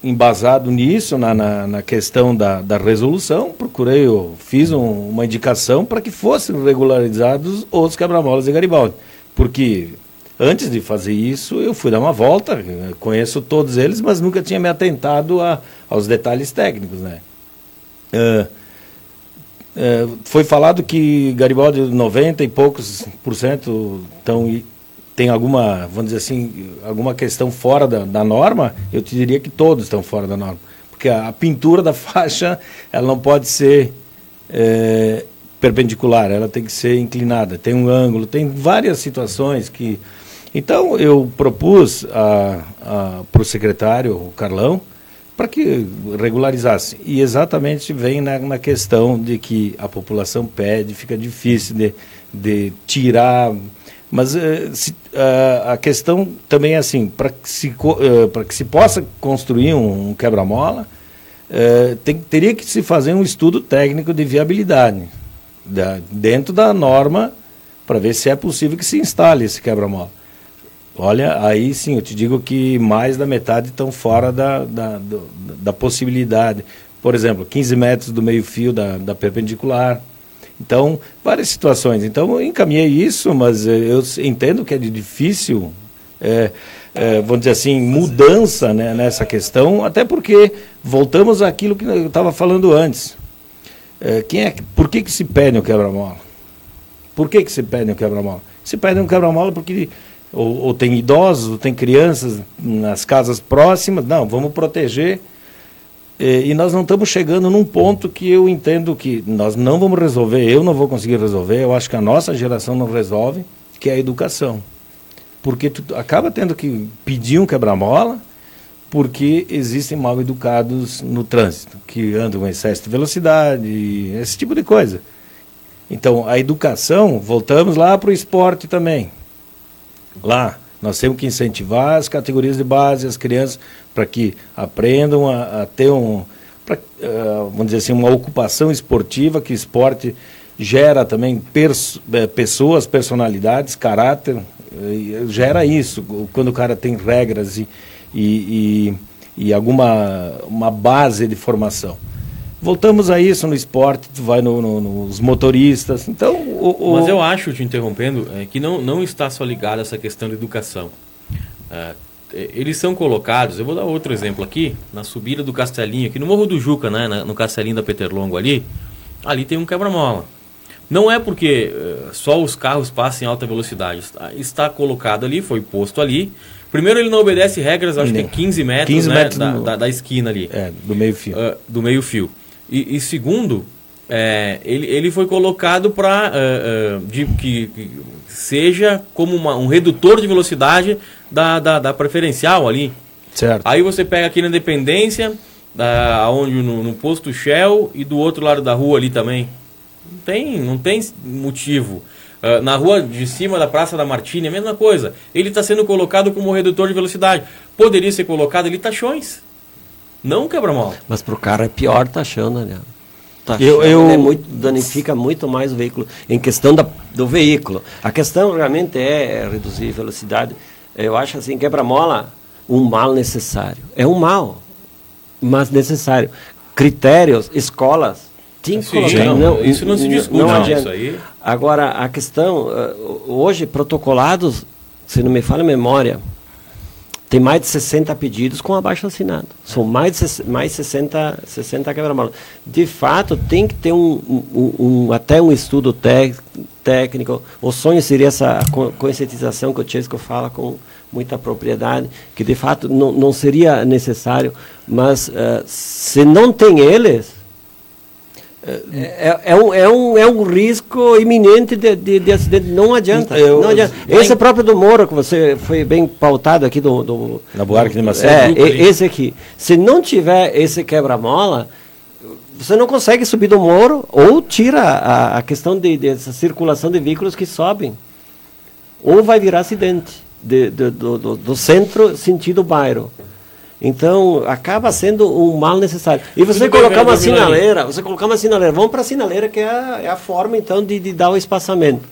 embasado nisso, na, na, na, questão da, da resolução, procurei, fiz um, uma indicação para que fossem regularizados os quebra-molas de Garibaldi. Porque antes de fazer isso, eu fui dar uma volta, conheço todos eles, mas nunca tinha me atentado a, aos detalhes técnicos. Né? Uh, uh, foi falado que Garibaldi, 90 e poucos por cento estão tem alguma, vamos dizer assim, alguma questão fora da, da norma, eu te diria que todos estão fora da norma. Porque a, a pintura da faixa, ela não pode ser é, perpendicular, ela tem que ser inclinada, tem um ângulo, tem várias situações que... Então, eu propus para o secretário, o Carlão, para que regularizasse. E exatamente vem na, na, questão de que a população pede, fica difícil de, de tirar mas uh, se, uh, a questão também é assim, para que, se, uh, que se possa construir um, um quebra-mola, teria que se fazer um estudo técnico de viabilidade da, dentro da norma para ver se é possível que se instale esse quebra-mola. Olha, aí sim, eu te digo que mais da metade estão fora da, da, do, da possibilidade. Por exemplo, 15 metros do meio-fio da, da perpendicular, então, várias situações. Então, eu encaminhei isso, mas eu entendo que é difícil, é, é, vamos dizer assim, mudança né, nessa questão, até porque voltamos àquilo que eu estava falando antes. É, quem é, por que, que se pede o quebra-mola? Por que, que se pede o quebra-mola? Se pede um quebra-mola porque ou, ou tem idosos, ou tem crianças nas casas próximas. Não, vamos proteger e, nós não estamos chegando num ponto que eu entendo que nós não vamos resolver, eu não vou conseguir resolver, eu acho que a nossa geração não resolve, que é a educação. Porque tu acaba tendo que pedir um quebra-mola, porque existem mal educados no trânsito, que andam com excesso de velocidade, esse tipo de coisa. Então, a educação, voltamos lá para o esporte também. Lá, nós temos que incentivar as categorias de base, as crianças, para que aprendam a, a ter um, pra, uh, vamos dizer assim, uma ocupação esportiva, que o esporte gera também pers eh, pessoas, personalidades, caráter, uh, gera isso. Quando o cara tem regras e, e, e, e alguma uma base de formação. Voltamos a isso no esporte, tu vai no, no, nos motoristas. Então, o, o... Mas eu acho, te interrompendo, é, que não, não está só ligado a essa questão de educação. É, eles são colocados, eu vou dar outro exemplo aqui, na subida do Castelinho, aqui no Morro do Juca, né, no Castelinho da Peterlongo ali, ali tem um quebra-mola. Não é porque uh, só os carros passam em alta velocidade. Está, está, colocado ali, foi posto ali. Primeiro, ele não obedece regras, acho que é 15 metros, 15 né, metros da, no... da, da, esquina ali. É, do meio-fio. Uh, do meio-fio. E, e, segundo, é, ele, ele foi colocado para uh, uh, que, que, seja como uma, um redutor de velocidade da, da, da, preferencial ali. Certo. Aí você pega aqui na Independência, da, onde no, no posto Shell e do outro lado da rua ali também. Não tem, não tem motivo. Uh, na rua de cima da Praça da Martini, a mesma coisa. Ele está sendo colocado como redutor de velocidade. Poderia ser colocado ali tachões. Não quebra-mola. Mas para o cara é pior tachão, né? Tá eu, eu... É muito, danifica muito mais o veículo em questão da, do veículo. A questão realmente é reduzir velocidade. Eu acho assim, quebra-mola, um mal necessário. É um mal, mas necessário. Critérios, escolas, tem que colocar. Não, isso não se discute, não, não adianta. Aí... Agora, a questão, eh, hoje, protocolados, se não me falha a memória, tem mais de 60 pedidos com abaixo assinado. São mais de mais 60, 60 quebra-molas. De fato, tem que ter um, um, um até um estudo técnico. O sonho seria essa conscientização que o Chesco fala com muita propriedade, que de fato não, não seria necessário, mas uh, se não tem eles, é, é, um, é, um, é um risco iminente de, de, de acidente. Não adianta. Eu, não adianta. Esse é próprio do Moro, que você foi bem pautado aqui do. do Na Buarque de Macedo. É, esse aqui. Se não tiver esse quebra-mola, você não consegue subir do Moro ou tira a, a questão de, dessa circulação de veículos que sobem. Ou vai virar acidente de, de, do, do, do centro sentido bairro. Então, acaba sendo um mal necessário. E você Tudo colocar uma sinaleira, você colocar uma sinaleira, vamos para a sinaleira, que é a, é a forma, então, de, de, dar o espaçamento.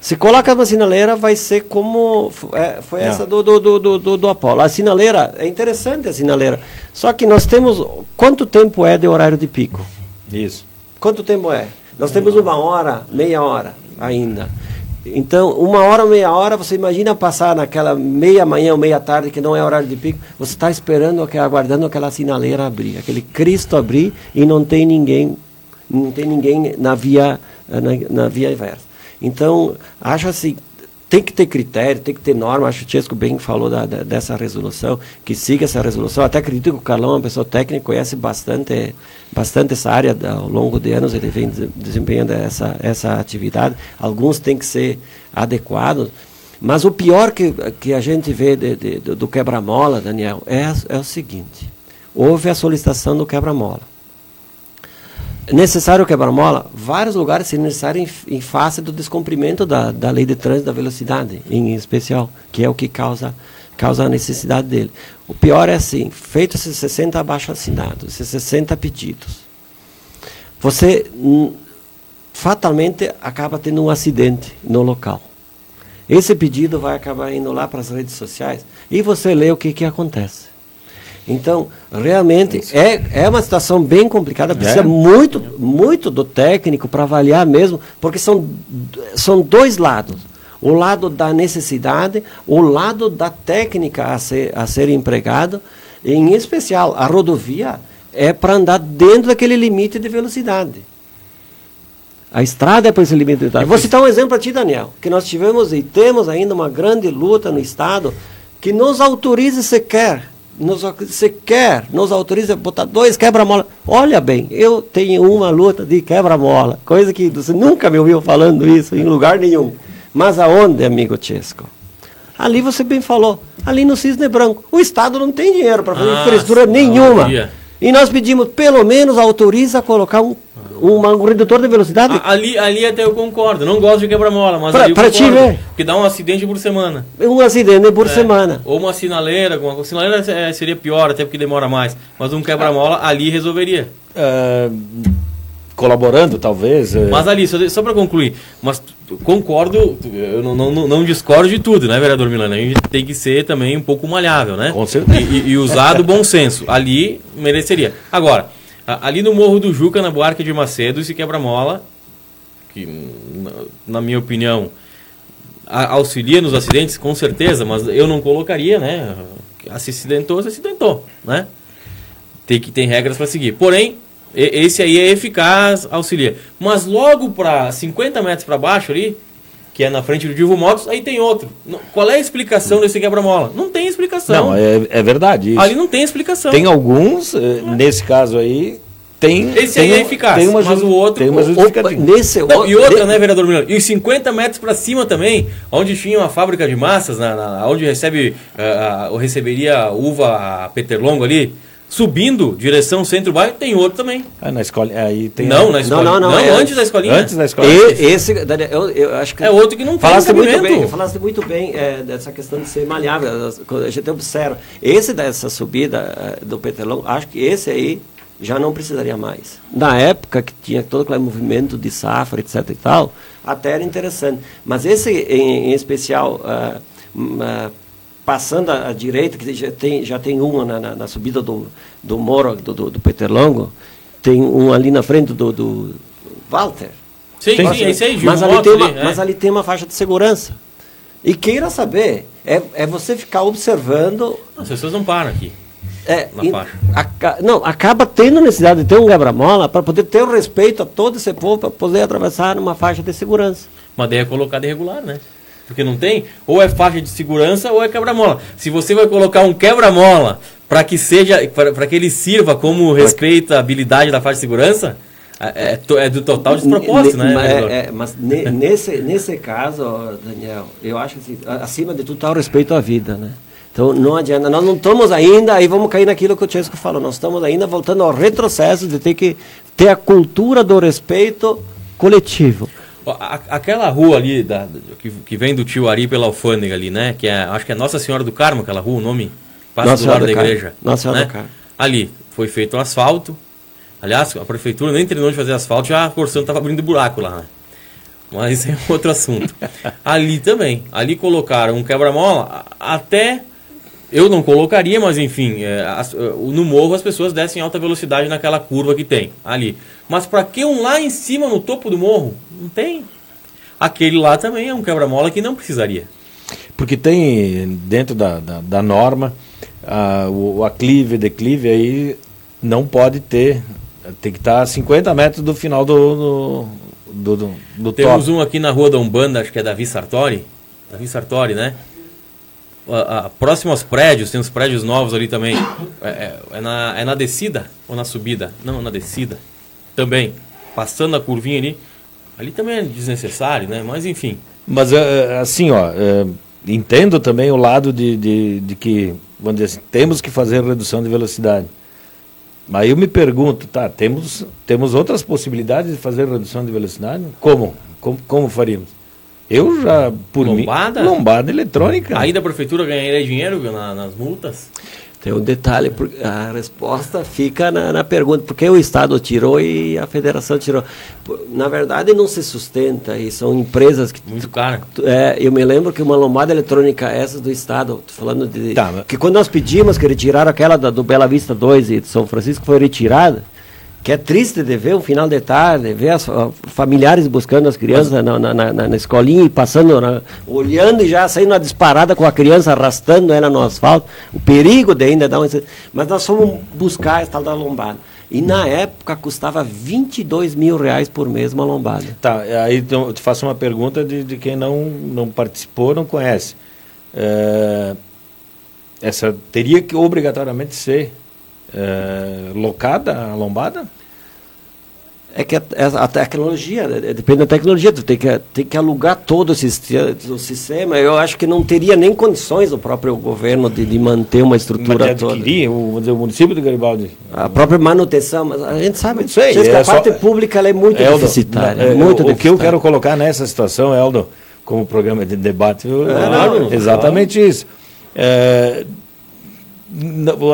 Se coloca uma sinaleira, vai ser como é, foi Não. essa do, do, do, do, do Apolo. A sinaleira, é interessante a sinaleira. Só que nós temos, quanto tempo é de horário de pico? Isso. Quanto tempo é? Nós temos uma hora, meia hora ainda. Então, uma hora, meia hora, você imagina passar naquela meia manhã ou meia tarde, que não é horário de pico, você está esperando, aguardando aquela sinaleira abrir, aquele Cristo abrir e não tem ninguém, não tem ninguém na via, na, na via inversa. Então, acho assim, tem que ter critério, tem que ter norma. Acho que o Chesco bem falou da, da, dessa resolução, que siga essa resolução. Até acredito que o Carlão é uma pessoa técnica, conhece bastante, bastante essa área ao longo de anos, ele vem desempenhando essa, essa atividade. Alguns têm que ser adequados. Mas o pior que, que a gente vê de, de, do quebra-mola, Daniel, é, é o seguinte: houve a solicitação do quebra-mola necessário quebra-mola, vários lugares se necessário em, em face do descumprimento da, da lei de trânsito da velocidade, em especial, que é o que causa, causa a necessidade dele. O pior é assim, feito esses 60 abaixo assinados, esses 60 pedidos, você hum, fatalmente acaba tendo um acidente no local. Esse pedido vai acabar indo lá para as redes sociais e você lê o que, que acontece. Então, realmente é, é uma situação bem complicada, precisa é. muito, muito do técnico para avaliar mesmo, porque são, são dois lados. O lado da necessidade, o lado da técnica a ser, a ser empregado, em especial a rodovia é para andar dentro daquele limite de velocidade. A estrada é para esse limite de velocidade. Vou citar um exemplo para ti, Daniel, que nós tivemos e temos ainda uma grande luta no Estado que nos autoriza sequer nos, você quer, nos autoriza a botar dois quebra-mola. Olha bem, eu tenho uma luta de quebra-mola, coisa que você nunca me ouviu falando isso em lugar nenhum. Mas aonde, amigo Chesco? Ali você bem falou, ali no Cisne Branco. O Estado não tem dinheiro para fazer ah, infraestrutura nenhuma. E nós pedimos, pelo menos, autoriza a colocar um uma, um redutor de velocidade. ali, ali até eu concordo. Não gosto de quebra-mola, mas pra, ali pra ti ver. Porque dá um acidente por semana. Um acidente por é. semana. Ou uma sinaleira. Uma sinaleira é, seria pior, até porque demora mais. Mas um quebra-mola ali resolveria. É, colaborando, talvez. É. Mas ali, só, só para concluir, mas concordo, eu não, não, não, discordo de tudo, né, vereador Milano? A gente tem que ser também um pouco malhável, né? Com certeza. E, e usar do bom senso. Ali mereceria. Agora, Ali no Morro do Juca, na Buarque de Macedo, esse quebra-mola, que na minha opinião auxilia nos acidentes, com certeza, mas eu não colocaria, né? Se acidentou, se acidentou, né? Tem que ter regras para seguir. Porém, esse aí é eficaz, auxilia. Mas logo para 50 metros para baixo ali, que é na frente do Divo Motos, aí tem outro. Qual é a explicação desse quebra-mola? Não tem explicação. Não, é, é verdade isso. Ali não tem explicação. Tem alguns, eh, nesse caso aí, tem. Esse tem aí é eficaz, Tem uma, mas o outro- Tem uma o- justificativa. Nesse Não, e outra, de- né, vereador Milano? E os 50 metros para cima também, onde tinha uma fábrica de massas, na, na- onde recebe, ah, ou receberia uva a Peterlongo ali, subindo, direção centro-bairro, tem outro também. Ah, na escola. Aí tem não, a- na escola. não, não, é antes da escolinha. Antes da escola. E- esse, Daniel, eu, eu acho que É outro que não tem falaste muito cabimento. bem, falaste muito bem é, dessa questão de ser quando A gente observa esse dessa subida é, do Petelão, acho que esse aí já não precisaria mais. Na época que tinha todo aquele movimento de safra, etc e tal, até era interessante. Mas esse em, em especial hum, ah, passando à, direita, que já tem, já tem uma na, na- na subida do, do Moro, do, do, do Peterlongo, tem um ali na frente do, do Walter. Sim, Sim, sim, esse aí, Mas ali, tem uma, ali, é. mas ali tem uma faixa de segurança. E queira saber, é, é você ficar observando. As pessoas não param aqui. É, Na aca- não, acaba tendo necessidade de ter um quebra-mola para poder ter o respeito a todo esse povo para poder atravessar numa faixa de segurança. Mas daí é colocado irregular, né? Porque não tem, ou é faixa de segurança ou é quebra-mola. Se você vai colocar um quebra-mola para que seja, para que ele sirva como habilidade da faixa de segurança, é, é é do total despropósito, Ne- né? é, é, mas ne- <laughs> nesse, nesse caso, Daniel, eu acho que assim, acima de tudo está o respeito à vida, né? Então não adianta, nós não estamos ainda, aí vamos cair naquilo que o Chesco falou, nós estamos ainda voltando ao retrocesso de ter que ter a cultura do respeito coletivo. Aquela rua ali, da, que, que vem do tio Ari pela alfândega ali, né? Que é, acho que é Nossa Senhora do Carmo, aquela rua, o nome? Passa Nossa do lado da igreja. Nossa Senhora né? do Carmo. Ali, foi feito um asfalto. Aliás, a prefeitura nem terminou de fazer asfalto, já a Corsano estava abrindo buraco lá, né? Mas é outro assunto. <laughs> ali também. Ali colocaram um quebra-mola, até eu não colocaria, mas enfim, é, as- é, no morro as pessoas descem em alta velocidade naquela curva que tem ali. Mas para que um lá em cima, no topo do morro? Não tem. Aquele lá também é um quebra-mola que não precisaria. Porque tem dentro da, da, da norma a, o, aclive, declive aí não pode ter. Tem que estar a 50 metros do final do, do, do, do, do Temos top. um aqui na rua da Umbanda, acho que é Davi Sartori. Davi Sartori, né? A, a- próximo aos prédios, tem uns prédios novos ali também. É, é- é na, é na descida ou na subida? Não, na descida. Também. Passando a curvinha ali. Ali também é desnecessário, né? Mas enfim. Mas é, assim, ó, é, entendo também o lado de, de, de que, vamos dizer assim, temos que fazer redução de velocidade. Mas eu me pergunto, tá, temos, temos outras possibilidades de fazer redução de velocidade? Como? Como, como faríamos? Eu já, por Lombada? mim... Lombada eletrônica. Aí da prefeitura ganharia dinheiro na- nas multas? Tem um detalhe, porque a resposta fica na, na pergunta, porque o Estado tirou e a Federação tirou. Na verdade, não se sustenta, e são empresas que Muito caro. É, eu me lembro que uma lombada eletrônica, essas do Estado, falando de. Tá, mas- Que quando nós pedimos que retiraram aquela da- do Bela Vista 2 e de São Francisco, foi retirada. Que é triste de ver o final de tarde, ver as familiares buscando as crianças na, na, na- na escolinha e passando, na- olhando e já saindo na disparada com a criança, arrastando ela no asfalto. O perigo de ainda dar um. Mas nós fomos buscar essa tal da lombada. E na época custava 22 mil reais por mês uma lombada. Tá, aí eu te faço uma pergunta de, de quem não, não participou, não conhece. É, essa teria que obrigatoriamente ser é, locada a lombada? É que a, a- a tecnologia, né, depende da tecnologia, tu tem que, tem que alugar todo o sistema, o sistema. Eu acho que não teria nem condições o próprio governo de, de manter uma Mas estrutura toda. adquirir, o, vamos dizer, o município de Garibaldi. A própria manutenção, mas a gente sabe Não sei, é a só- parte pública é muito Eldo, deficitária. é, muito o, o que eu deficitária. quero colocar nessa situação, Eldo, como programa de debate, eu- Claro, exatamente isso. É,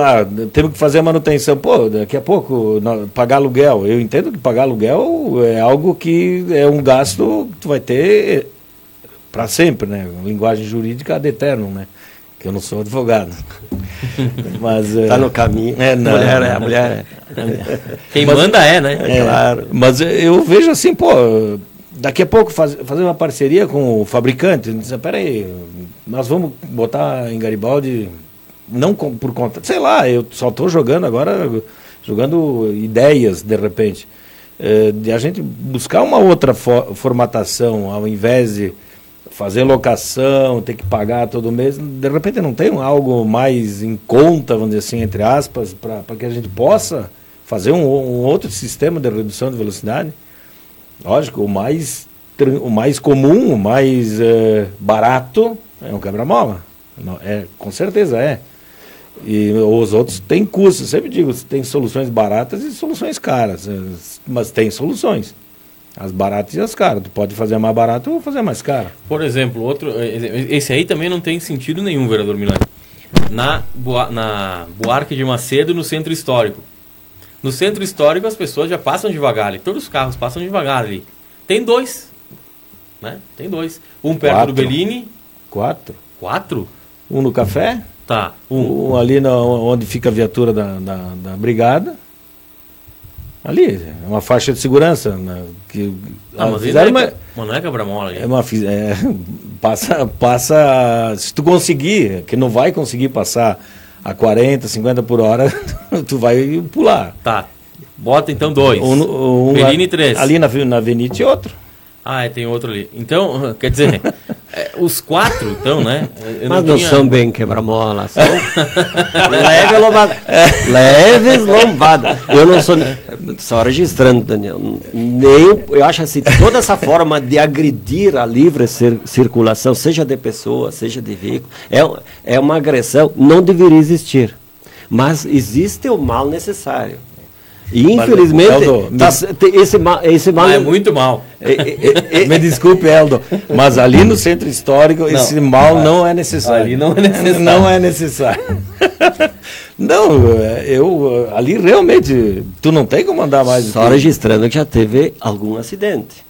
ah, temos que fazer a manutenção. Pô, daqui a pouco, pagar aluguel. Eu entendo que pagar aluguel é algo que é um gasto que tu vai ter para sempre, né? Linguagem jurídica ad eternum, né? Que eu não sou advogado. <laughs> Mas, é, Está no caminho. É, não, mulher é, a mulher é. Quem manda é, né? É, claro. Mas eu vejo assim, pô, daqui a pouco faz, fazer uma parceria com o fabricante, dizer, peraí, nós vamos botar em Garibaldi, não com- por conta, sei lá, eu só estou jogando agora, jogando ideias de repente. É, de a gente buscar uma outra fo formatação, ao invés de fazer locação, ter que pagar todo mês, de repente não tem algo mais em conta, vamos dizer assim, entre aspas, para que a gente possa fazer um, um, outro sistema de redução de velocidade. Lógico, o mais, o mais comum, o mais é, barato é um quebra-mola. É, com certeza é. E os outros têm custos. Eu sempre digo, tem soluções baratas e soluções caras. É, mas tem soluções. As baratas e as caras. Tu pode fazer mais barato ou fazer mais caro. Por exemplo, outro. Esse aí também não tem sentido nenhum, vereador Milani. Na, na Buarque de Macedo, no centro histórico. No centro histórico as pessoas já passam devagar ali. Todos os carros passam devagar ali. Tem dois. Né? Tem dois. Um perto Quatro. do Bellini. Quatro. Quatro? Um no café. Tá. Um. um ali na, onde fica a viatura da, da, da brigada. Ali, é uma faixa de segurança. Né, que, ah, mas, fizeram não é, uma, não é quebra-mola. É uma, é, <laughs> passa, passa. Se tu conseguir, que não vai conseguir passar a 40, 50 por hora, <laughs> tu vai pular. Tá. Bota então dois. Um, um, Perini três. Ali na, na Avenida e outro. Ah, é, tem outro ali. Então, <laughs> quer dizer, é, os quatro, então, né? Eu Mas não, tinha... são bem quebra-mola, são <laughs> leve lombada. Leves lombada. Eu não sou. Só registrando, Daniel. Nem, eu acho assim, toda essa forma de agredir a livre cir circulação, seja de pessoa, seja de veículo, é, é uma agressão, não deveria existir. Mas existe o mal necessário. E infelizmente, Eldo, tá, esse, mal, esse mal. Ah, é muito mal. É, é, é, <laughs> me desculpe, Eldo, mas ali no centro histórico não, esse mal não é necessário. Ali não é necessário. Não é necessário. <laughs> não, eu ali realmente tu não tem como andar mais. Só registrando que já teve algum acidente.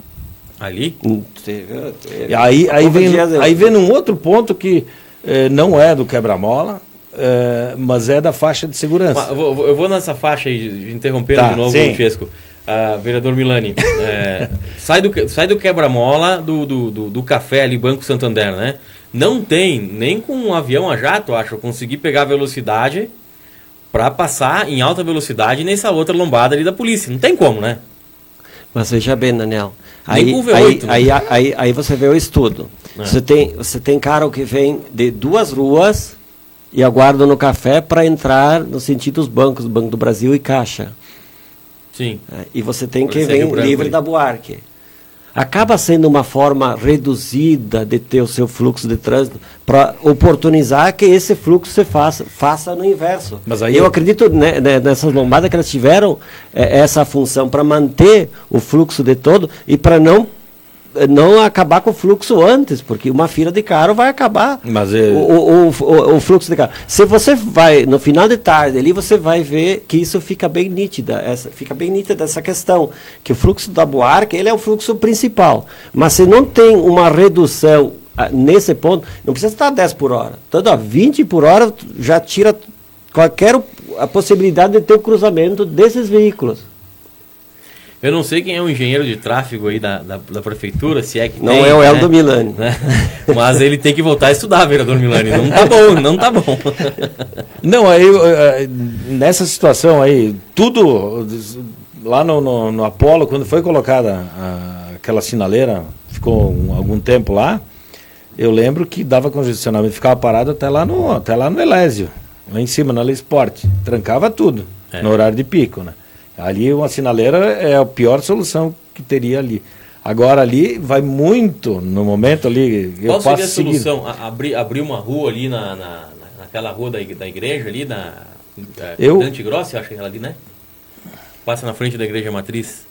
Ali? Hum, teve. teve. Aí, aí, vem, aí vem um outro ponto que eh, não é do quebra-mola, Uh, mas é da faixa de segurança. Eu vou, eu vou nessa faixa aí, interrompendo tá, de novo sim. o Chesco. Uh, vereador Milani, <laughs> é, sai do, sai do quebra-mola do, do, do, do, café ali, Banco Santander, né? Não tem, nem com um avião a jato, acho, conseguir pegar a velocidade para passar em alta velocidade nessa outra lombada ali da polícia. Não tem como, né? Mas veja bem, Daniel. Aí, V8, aí, né? aí, aí, aí, você vê o estudo. É. Você, tem, você tem carro que vem de duas ruas e aguardam no café para entrar no sentido dos bancos, Banco do Brasil e Caixa. Sim. É, e você tem que vir livre aí. da Buarque. Acaba sendo uma forma reduzida de ter o seu fluxo de trânsito para oportunizar que esse fluxo se faça, faça no inverso. Mas aí eu acredito né, nessas lombadas que elas tiveram é, essa função para manter o fluxo de todo e para não não acabar com o fluxo antes, porque uma fila de carro vai acabar Mas é... o, o, o, o, fluxo de carro. Se você vai, no final de tarde ali, você vai ver que isso fica bem nítida, essa, fica bem nítida essa questão, que o fluxo da Buarque, ele é o fluxo principal. Mas se não tem uma redução ah, nesse ponto, não precisa estar 10 por hora. Tanto a 20 por hora já tira qualquer a possibilidade de ter o cruzamento desses veículos. Eu não sei quem é o engenheiro de tráfego aí da, da, da prefeitura, se é que Não tem, é o Eldo né? Milani. Né? <laughs> Mas ele tem que voltar a estudar, vereador Milani. Não tá bom, não tá bom. <laughs> Não, aí nessa situação aí, tudo lá no, no, no Apolo, quando foi colocada a, aquela sinaleira, ficou um, algum tempo lá, eu lembro que dava congestionamento, ficava parado até lá no, até lá no Elésio, lá em cima, na Lei Esporte. Trancava tudo, é. no horário de pico, né? Ali uma sinaleira é a pior solução que teria ali. Agora ali vai muito no momento ali. Qual seria a solução? Abrir, abrir uma rua ali na, na, naquela rua da, da igreja ali, na eu, Dante Grossi, acho que é ali, né? Passa na frente da igreja matriz.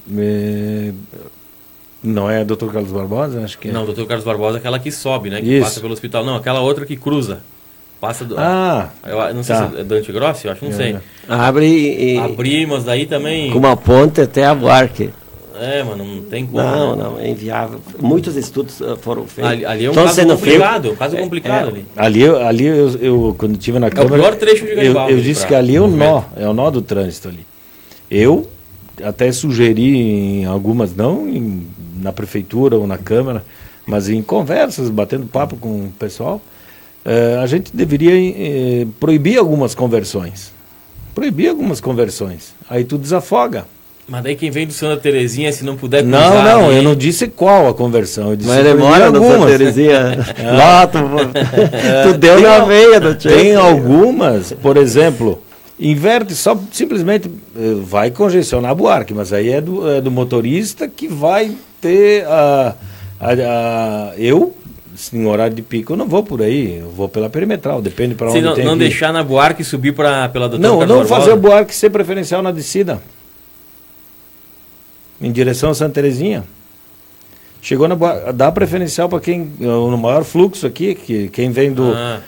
Não é Dr. Carlos Barbosa? Acho que é. Não, Dr. Carlos Barbosa é aquela que sobe, né? Que Isso. passa pelo hospital. Não, aquela outra que cruza. Passa do. Ah! Eu não sei tá. se é Dante Grossi, eu acho, não é. sei. Abre e. Abrimos daí também. Com uma ponte até a Buarque. É, mano, não tem como. Não, né? não, é inviável. Muitos estudos uh, foram feitos. Ali, ali é um Estão caso complicado, um caso é, complicado é, ali. Ali, ali eu, eu, quando estive na Câmara. É o pior trecho de Garibaldi. Eu, eu disse que ali é o nó, é o nó do trânsito ali. Eu até sugeri em algumas, não em, na prefeitura ou na Câmara, mas em conversas, batendo papo com o pessoal, a gente deveria uh, proibir algumas conversões proibir algumas conversões. Aí tu desafoga. Mas daí quem vem do Santa Terezinha, se não puder Não, cruzar não, ali- eu não disse qual a conversão. Eu disse Mas demora no Santa algumas. Terezinha. <laughs> Lá, tu, <laughs> tu deu Tem na veia do tio. Tem algumas, por exemplo, inverte só simplesmente eh, vai congestionar a Buarque, mas aí é do, é do motorista que vai ter a, a, a- eu em horário de pico eu não vou por aí, eu vou pela perimetral, depende para onde não, tem não ir. deixar na Buarque subir pra, pela doutora Não, Carlos não Barbosa? fazer o Buarque ser preferencial na descida. Em direção a Santa Terezinha. Chegou na Buarque, dá preferencial para quem no maior fluxo aqui, que quem vem do Ah,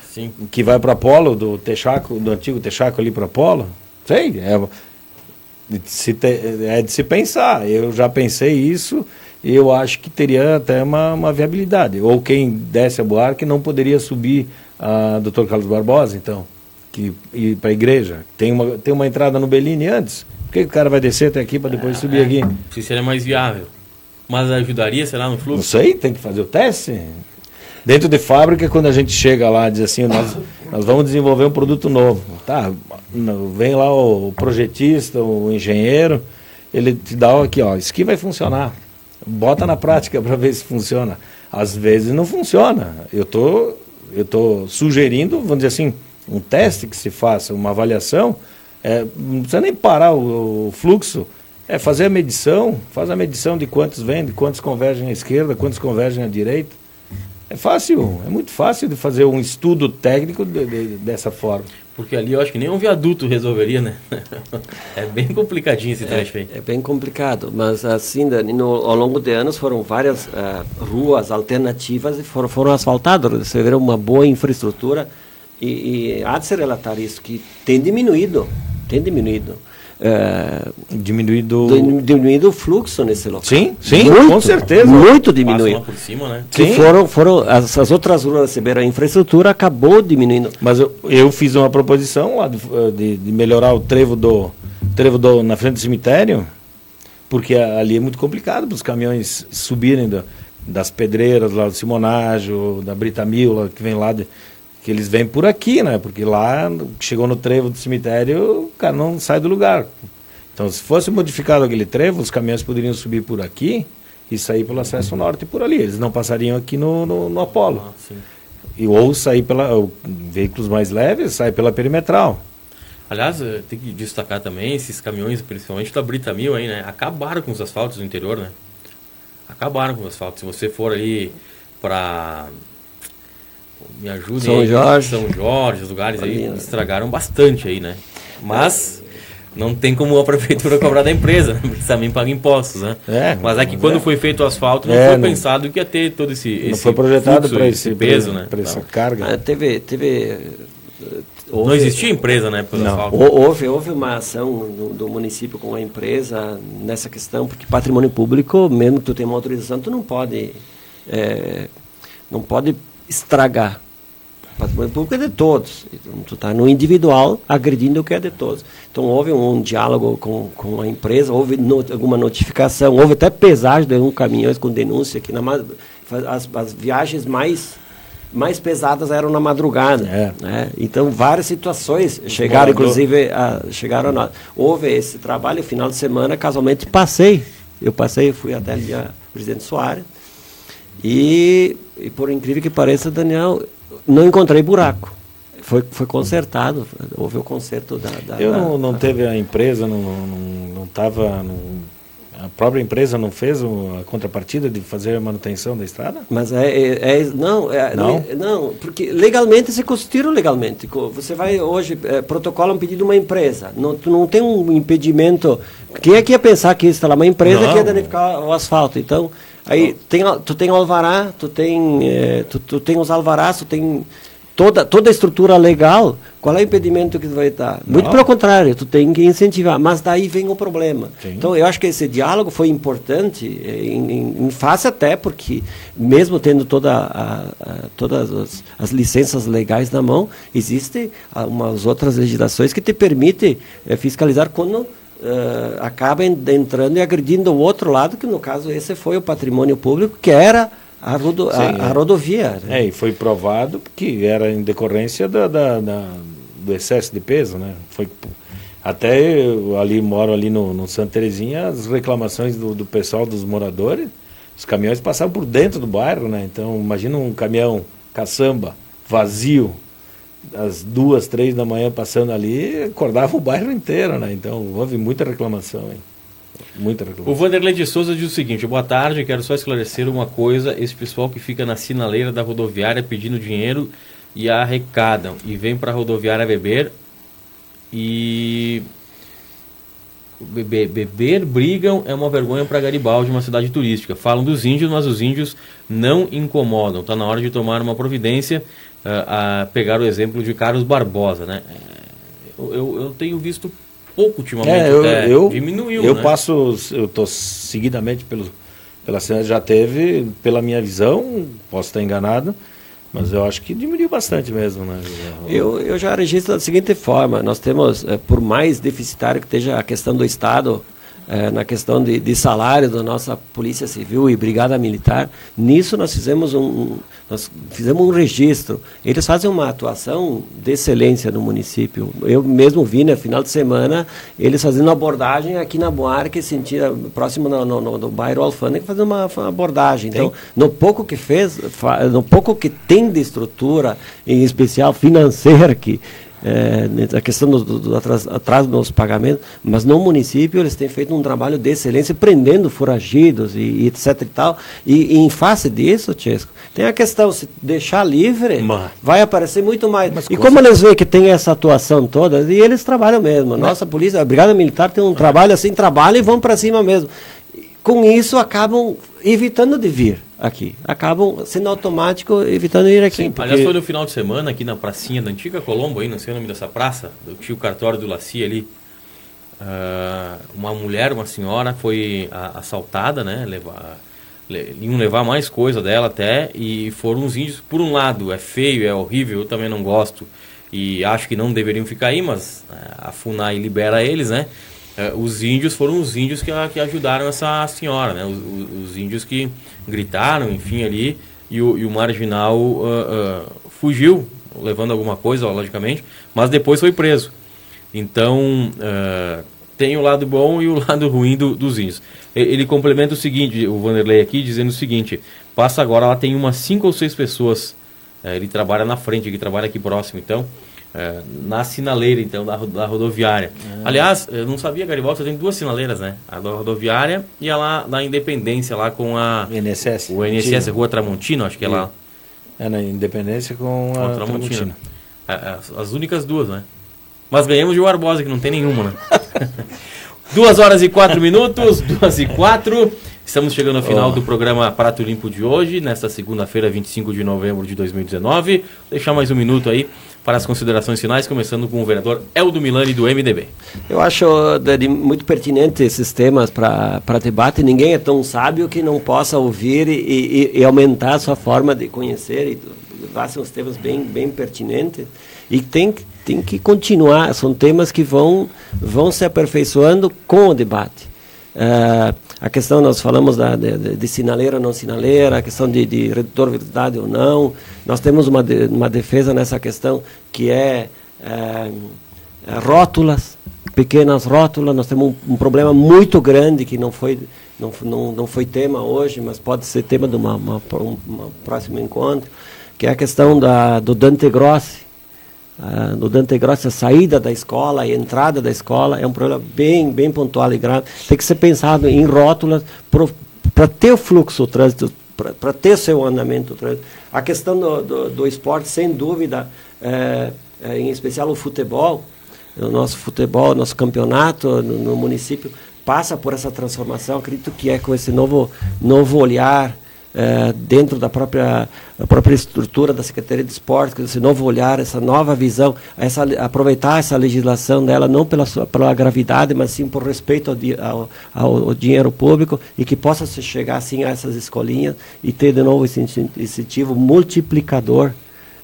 que vai para Apolo, do Texaco, do antigo Texaco ali para Apolo. Sei, é, de se te- é de se pensar. Eu já pensei isso eu acho que teria até uma, uma viabilidade. Ou quem desce a Buarque não poderia subir a Dr. Carlos Barbosa, então, que ir para a igreja. Tem uma, tem uma entrada no Bellini antes. Por que o cara vai descer até aqui para depois É. subir aqui? Se seria mais viável. Mas ajudaria, sei lá, no Não fluxo? sei, tem que fazer o teste. Dentro de fábrica, quando a gente chega lá, diz assim, nós, nós vamos desenvolver um produto novo. Tá, não, vem lá o projetista, o engenheiro, ele te dá aqui, ó, isso aqui vai funcionar. Bota na prática para ver se funciona. Às vezes não funciona. Eu tô, eu tô sugerindo, vamos dizer assim, um teste que se faça, uma avaliação. É, não precisa nem parar o, o fluxo. É fazer a medição, faz a medição de quantos vêm, de quantos convergem à esquerda, quantos convergem à direita. É fácil, é muito fácil de fazer um estudo técnico de- de- dessa forma. Porque ali eu acho que nem um viaduto resolveria, né? <laughs> é bem complicadinho esse trecho aí. É bem complicado, mas assim, Dani, no, ao longo de anos foram várias ah, ruas alternativas e foram, foram asfaltadas. Vê uma boa infraestrutura e, e há de se relatar isso, que tem diminuído, tem diminuído. Eh, Diminuído. diminuído o fluxo nesse local. Sim, sim, Muito, com certeza. Muito diminuído. por cima, né? Que Sim. foram, foram as, as outras ruas receberam a infraestrutura, acabou diminuindo. Mas eu, eu fiz uma proposição lá de, de- de melhorar o trevo do trevo do, na frente do cemitério, porque ali é muito complicado para os caminhões subirem da- das pedreiras lá do Simonágio, da Britamil, lá, que vem lá de, que eles vêm por aqui, né? Porque lá chegou no trevo do cemitério, o cara não sai do lugar. Então, se fosse modificado aquele trevo, os caminhões poderiam subir por aqui e sair pelo acesso norte por ali. Eles não passariam aqui no, no, no Apolo. Ah. E, ou sair pela. ou veículos mais leves, sair pela perimetral. Aliás, eh, tem que destacar também esses caminhões, principalmente da Brita Mil aí, né? Acabaram com os asfaltos do interior, né? Acabaram com os asfaltos. Se você for aí pra. Me ajudem São aí, Jorge. São Jorge, os lugares aí né? estragaram bastante aí, né? Mas não tem como a prefeitura <laughs> cobrar da empresa, né? Porque também paga impostos, né? É, mas é que mas quando é. foi feito o asfalto, não É, foi não- pensado que ia ter todo esse. não esse foi projetado fluxo, para esse peso, pra- né? pra essa Então, carga. Ah, teve, teve, eh, Não houve- existia empresa na época do Não. asfalto. Hou- Houve, houve uma ação do, do município com a empresa nessa questão, porque patrimônio público, mesmo que tu tenha uma autorização, tu não pode, eh, não pode estragar. Patrimônio público é de todos. Então, tu está no individual agredindo o que é de todos. Então houve um, diálogo com, com a empresa, houve alguma notificação, houve até pesagem de um caminhões com denúncia que na, as, as viagens mais mais pesadas eram na madrugada. É. né? Então, várias situações chegaram, morador- inclusive, a, chegaram a nós. Houve esse trabalho, final de semana, casualmente passei. Eu passei, fui até ali a Presidente Soares. E, e, por incrível que pareça, Daniel, não encontrei buraco. Foi, foi consertado, houve o conserto da... da Eu não, não da- teve a empresa, não, não, não tava. não- a própria empresa não fez a contrapartida de fazer a manutenção da estrada? Mas é, é- é- não, é, Não? não, porque legalmente se constituíram legalmente. Você vai hoje é, protocola um pedido de uma empresa, não, tu não tem um impedimento. Quem é que ia pensar que instalar uma empresa Não. que ia danificar o asfalto? Então, aí tem, tu tem alvará, tu tem, é, tu, tu tem os alvarás, tu tem toda toda a estrutura legal. Qual é o impedimento que tu vai dar? Muito Não. pelo contrário, tu tem que incentivar, mas daí vem o problema. Sim. Então, eu acho que esse diálogo foi importante, eh, em, em, em face até porque, mesmo tendo toda a- a- todas as, as licenças legais na mão, existem ah, umas outras legislações que te permitem eh, fiscalizar quando eh, acaba en- entrando e agredindo o outro lado, que no caso esse foi o patrimônio público, que era a, rodo, a- Sim, a é. rodovia. né? É, e foi provado que era em decorrência da, da- da- do excesso de peso, né? Foi, Até eu ali moro ali no, no Santa Terezinha, as reclamações do, do pessoal, dos moradores, os caminhões passavam por dentro do bairro, né? Então imagina um caminhão caçamba, vazio, às duas, três da manhã passando ali, acordava o bairro inteiro, né? Então houve muita reclamação, hein? Muita reclamação. O Vanderlei de Souza diz o seguinte: boa tarde, quero só esclarecer uma coisa. Esse pessoal que fica na sinaleira da rodoviária pedindo dinheiro e arrecadam e vem para a rodoviária beber e beber, beber, brigam é uma vergonha para Garibaldi, uma cidade turística. Falam dos índios, mas os índios não incomodam. Está na hora de tomar uma providência uh, a pegar o exemplo de Carlos Barbosa, né? Eu, eu, eu tenho visto pouco ultimamente, é, eu, eu, diminuiu, Eu né? passo, eu estou seguidamente pelo, pela cena, já teve, pela minha visão, posso estar enganado, mas eu acho que diminuiu bastante mesmo, né? Eu, eu já registro da seguinte forma: nós temos, é, por mais deficitário que esteja a questão do Estado, é, na questão de, de, salário da nossa Polícia Civil e Brigada Militar, nisso nós fizemos um, nós fizemos um registro. Eles fazem uma atuação de excelência no município. Eu mesmo vi, no final de semana, eles fazendo abordagem aqui na Buarque, sentia, próximo no, no, no, no bairro Alfândega, fazendo uma, uma abordagem. Então, no pouco que fez, no pouco que tem de estrutura, em especial financeira, que é, a questão do, do, atraso, atraso, nos pagamentos, mas no município eles têm feito um trabalho de excelência, prendendo foragidos e, e etc e tal. E, e, em face disso, Chesco, tem a questão, se deixar livre, mas, vai aparecer muito mais. E como certeza. eles veem que tem essa atuação toda, e eles trabalham mesmo. Nossa polícia, a Brigada Militar tem um trabalho assim, trabalha e vão para cima mesmo. Com isso acabam evitando de vir aqui. Acabam sendo automático evitando ir aqui. Sim, porque... aliás, foi no final de semana aqui na pracinha da antiga Colombo, aí, não sei o nome dessa praça, do tio cartório do Laci ali. Uh, uma mulher, uma senhora, foi a, assaltada, né? Levar, le, iam levar mais coisa dela até, e foram os índios. Por um lado, é feio, é horrível, eu também não gosto, e acho que não deveriam ficar aí, mas uh, a FUNAI libera eles, né? Uh, os índios foram os índios que, que ajudaram essa senhora, né? Os, os, os índios que gritaram, enfim, ali, e o, e o marginal uh, uh, fugiu, levando alguma coisa, logicamente, mas depois foi preso. Então, uh, tem o lado bom e o <laughs> lado ruim do, dos índios. Ele complementa o seguinte, o Vanderlei aqui, dizendo o seguinte, passa agora, lá tem umas cinco ou seis pessoas, ele trabalha na frente, ele trabalha aqui próximo, então, é, na sinaleira, então, da, da rodoviária. Ah. Aliás, eu não sabia, Garibaldi, tem duas sinaleiras, né? A da rodoviária e a lá da Independência, lá com a... INSS. O INSS, Rua Tramontino, acho que é lá. É, na Independência com a, a Tramontina. É, é, as, as únicas duas, né? Mas ganhamos de Barbosa, que não tem nenhuma, né? <laughs> duas horas e quatro minutos, <laughs> duas e quatro. Estamos chegando ao final oh. do programa Prato Limpo de hoje, nesta segunda-feira, 25 de novembro de 2019. Vou deixar mais um minuto aí para as considerações finais, começando com o vereador Eldo Milani, do MDB. Eu acho de, muito pertinente esses temas para debate. Ninguém é tão sábio que não possa ouvir e, e, e aumentar a sua forma de conhecer. E são temas bem, bem pertinentes. E tem, tem que continuar. São temas que vão, vão se aperfeiçoando com o debate. Uh, a questão, nós falamos da, de, de, sinaleira ou não sinaleira, a questão de, de redutorabilidade ou não. Nós temos uma, de, uma defesa nessa questão que é, é, é rótulas, pequenas rótulas. Nós temos um, um, problema muito grande que não foi, não, não, não foi tema hoje, mas pode ser tema de uma, uma, um próximo encontro, que é a questão da, do Dante Grossi Uh, no Dante Grossi, a saída da escola a entrada da escola é um problema bem, bem pontual e grave. Tem que ser pensado em rótulas para ter o fluxo, o trânsito, para ter seu andamento. O trânsito. A questão do, do, do esporte, sem dúvida, é, é, em especial o futebol, o nosso futebol, nosso campeonato no, no município passa por essa transformação. Acredito que é com esse novo, novo olhar, é, dentro da própria, própria estrutura da Secretaria de Esportes, esse novo olhar, essa nova visão, essa, aproveitar essa legislação dela não pela, sua, pela gravidade, mas sim por respeito ao, ao, ao dinheiro público e que possa se chegar assim a essas escolinhas e ter de novo esse incentivo multiplicador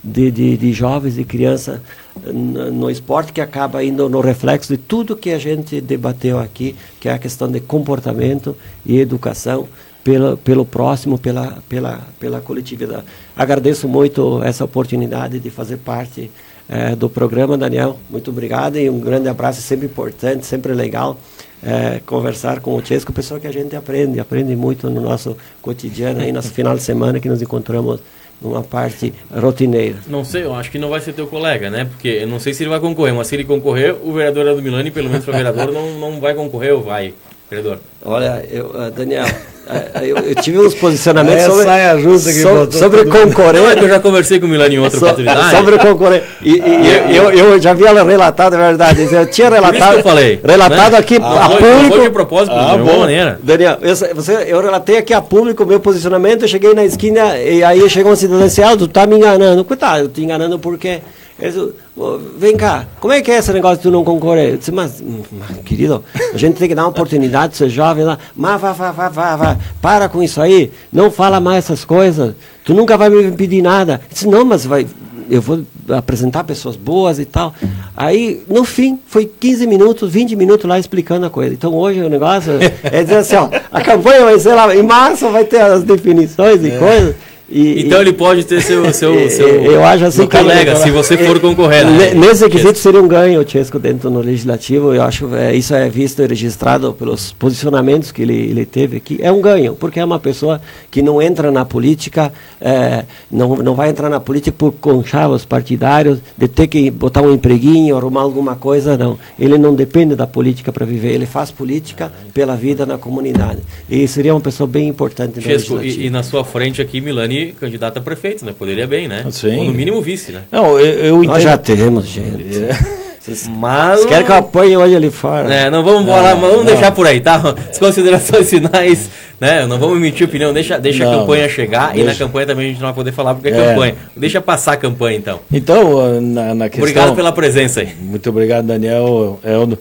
de, de, de jovens e crianças no esporte que acaba indo no reflexo de tudo que a gente debateu aqui, que é a questão de comportamento e educação pela, pelo próximo, pela, pela, pela coletividade. Agradeço muito essa oportunidade de fazer parte é, do programa, Daniel. Muito obrigado e um grande abraço, sempre importante, sempre legal. É, conversar com o Chesco, pessoa que a gente aprende, aprende muito no nosso cotidiano, aí nas final de semana que nos encontramos numa parte rotineira. Não sei, eu acho que não vai ser teu colega, né? Porque eu não sei se ele vai concorrer, mas se ele concorrer, o vereador do Milani, pelo menos para vereador, não, não vai concorrer ou vai, vereador? Olha, eu, uh, Daniel, eu, eu, tive uns posicionamentos Essa sobre, é a justa que so, sobre concorrer. Não, é que eu já conversei com o Milani em outra so, oportunidade. Sobre concorrer. E, e eu, eu, eu, já vi ela relatado, é verdade. Eu tinha relatado. eu falei. Relatado né? aqui ah, a foi, público. Foi de propósito, ah, de bom. maneira. Daniel, eu, você, eu relatei aqui a público o meu posicionamento, eu cheguei na esquina e aí chegou um cidadão assim, ah, tu tá me enganando. Coitado, eu tô enganando porque... Eles, vem cá, como é que é esse negócio de tu não concorrer? Eu disse, mas, mas, querido, a gente tem que dar uma oportunidade, ser jovem lá. Mas vá, vá, vá, vá, vá, para com isso aí, não fala mais essas coisas, tu nunca vai me pedir nada. Eu disse, não, mas vai, eu vou apresentar pessoas boas e tal. Aí, no fim, foi 15 minutos, 20 minutos lá explicando a coisa. Então, hoje o negócio é dizer assim, ó, a campanha vai ser lá, em março vai ter as definições e coisas. E, então ele pode ter seu, <laughs> seu, seu eu acho assim colega, ele, se você for concorrer. Né? Nesse quesito seria um ganho o Chesco dentro no legislativo. Eu acho é, isso é visto e registrado pelos posicionamentos que ele, ele teve aqui. É um ganho, porque é uma pessoa que não entra na política, é, não, não vai entrar na política por conchavos partidários, de ter que botar um empreguinho, arrumar alguma coisa, não. Ele não depende da política para viver, ele faz política pela vida na comunidade. E seria uma pessoa bem importante Chesco, e, e na sua frente aqui, Milani candidato a prefeito, né? Poderia bem, né? Sim. Ou no mínimo vice, né? Não, eu, eu Nós já temos, gente. Vocês, Mas Vocês querem que eu apoie hoje ali fora? É, não vamos falar, vamos não. deixar por aí, tá? As considerações finais, né? Não vamos emitir opinião, deixa, deixa não, a campanha chegar deixa. e na campanha também a gente não vai poder falar porque é, é campanha. Deixa passar a campanha então. Então, na, na questão... Obrigado pela presença aí. Muito obrigado, Daniel, Eldo.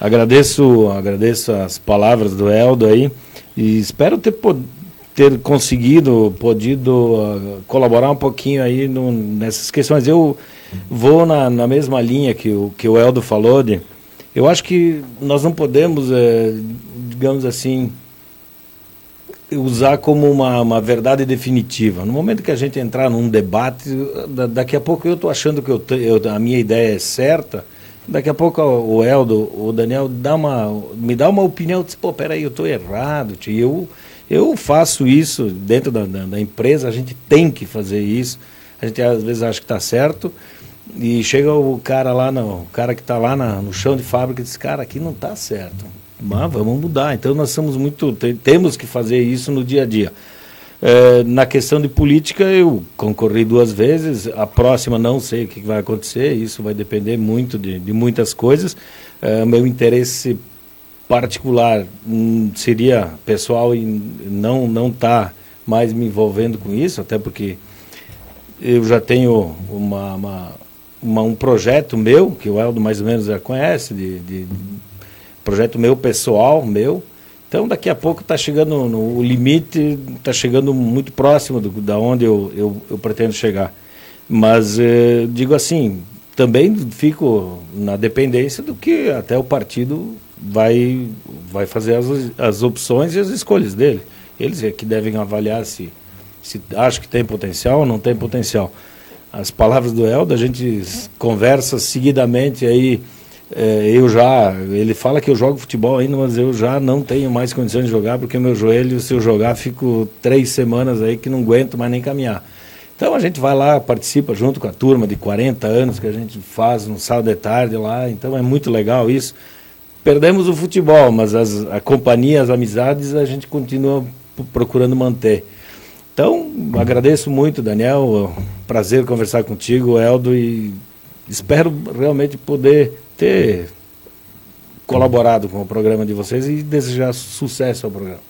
Agradeço, agradeço as palavras do Eldo aí e espero ter ter conseguido, podido uh, colaborar um pouquinho aí no, nessas questões. Eu vou na, na, mesma linha que o, que o Eldo falou de, eu acho que nós não podemos, é, digamos assim, usar como uma, uma verdade definitiva. No momento que a gente entrar num debate, daqui a pouco eu estou achando que eu, eu, a minha ideia é certa, daqui a pouco o Eldo, o Daniel dá uma, me dá uma opinião, diz, pô, peraí, eu estou errado, tio. eu eu faço isso dentro da, da, da, empresa, a gente tem que fazer isso. A gente às vezes acha que está certo e chega o cara lá, no, o cara que está lá na, no chão de fábrica e diz, cara, aqui não está certo. Mas vamos mudar. Então nós somos muito, te, temos que fazer isso no dia a dia. É, na questão de política, eu concorri duas vezes. A próxima não sei o que vai acontecer. Isso vai depender muito de, de muitas coisas. É, meu interesse particular hum, seria pessoal e não não tá mais me envolvendo com isso até porque eu já tenho uma, uma, uma um projeto meu que o Eldo mais ou menos já conhece de, de, projeto meu pessoal meu. Então daqui a pouco está chegando no, o limite está chegando muito próximo do, da onde eu, eu, eu pretendo chegar. Mas eh, digo assim também fico na dependência do que até o partido vai, vai fazer as, as opções e as escolhas dele. Eles é que devem avaliar se, se acha que tem potencial ou não tem potencial. As palavras do Helder, a gente conversa seguidamente aí. É, eu já, ele fala que eu jogo futebol ainda, mas eu já não tenho mais condições de jogar, porque meu joelho, se eu jogar, fico três semanas aí que não aguento mais nem caminhar. Então a gente vai lá, participa junto com a turma de 40 anos que a gente faz no sábado de tarde lá, então é muito legal isso perdemos o futebol, mas as, a companhia, as amizades, a gente continua procurando manter. Então, agradeço muito, Daniel. Prazer conversar contigo, Eldo, e espero realmente poder ter colaborado com o programa de vocês e desejar sucesso ao programa.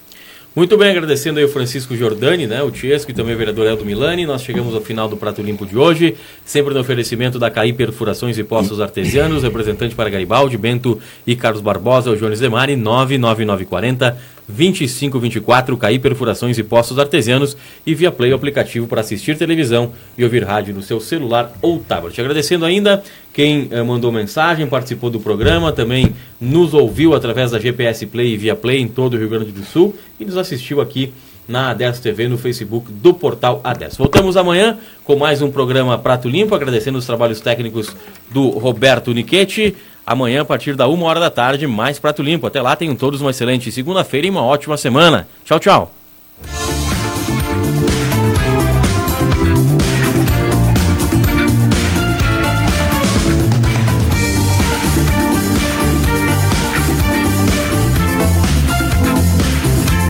Muito bem, agradecendo aí o Francisco Giordani, né, o Tiesco e também o vereador Eldo Milani. Nós chegamos ao final do Prato Limpo de hoje, sempre no oferecimento da CAI Perfurações e Postos Artesianos, representante para Garibaldi, Bento e Carlos Barbosa, o Jones Demari, 99940 2524, CAI Perfurações e Postos Artesianos e via Play o aplicativo para assistir televisão e ouvir rádio no seu celular ou tablet. Agradecendo ainda quem eh, mandou mensagem, participou do programa, também nos ouviu através da GPS Play e via Play em todo o Rio Grande do Sul e nos assistiu aqui na Adesso TV, no Facebook do portal Adesso. Voltamos amanhã com mais um programa Prato Limpo, agradecendo os trabalhos técnicos do Roberto Niquete. Amanhã, a partir da uma hora da tarde, mais Prato Limpo. Até lá, tenham todos uma excelente segunda-feira e uma ótima semana. Tchau, tchau.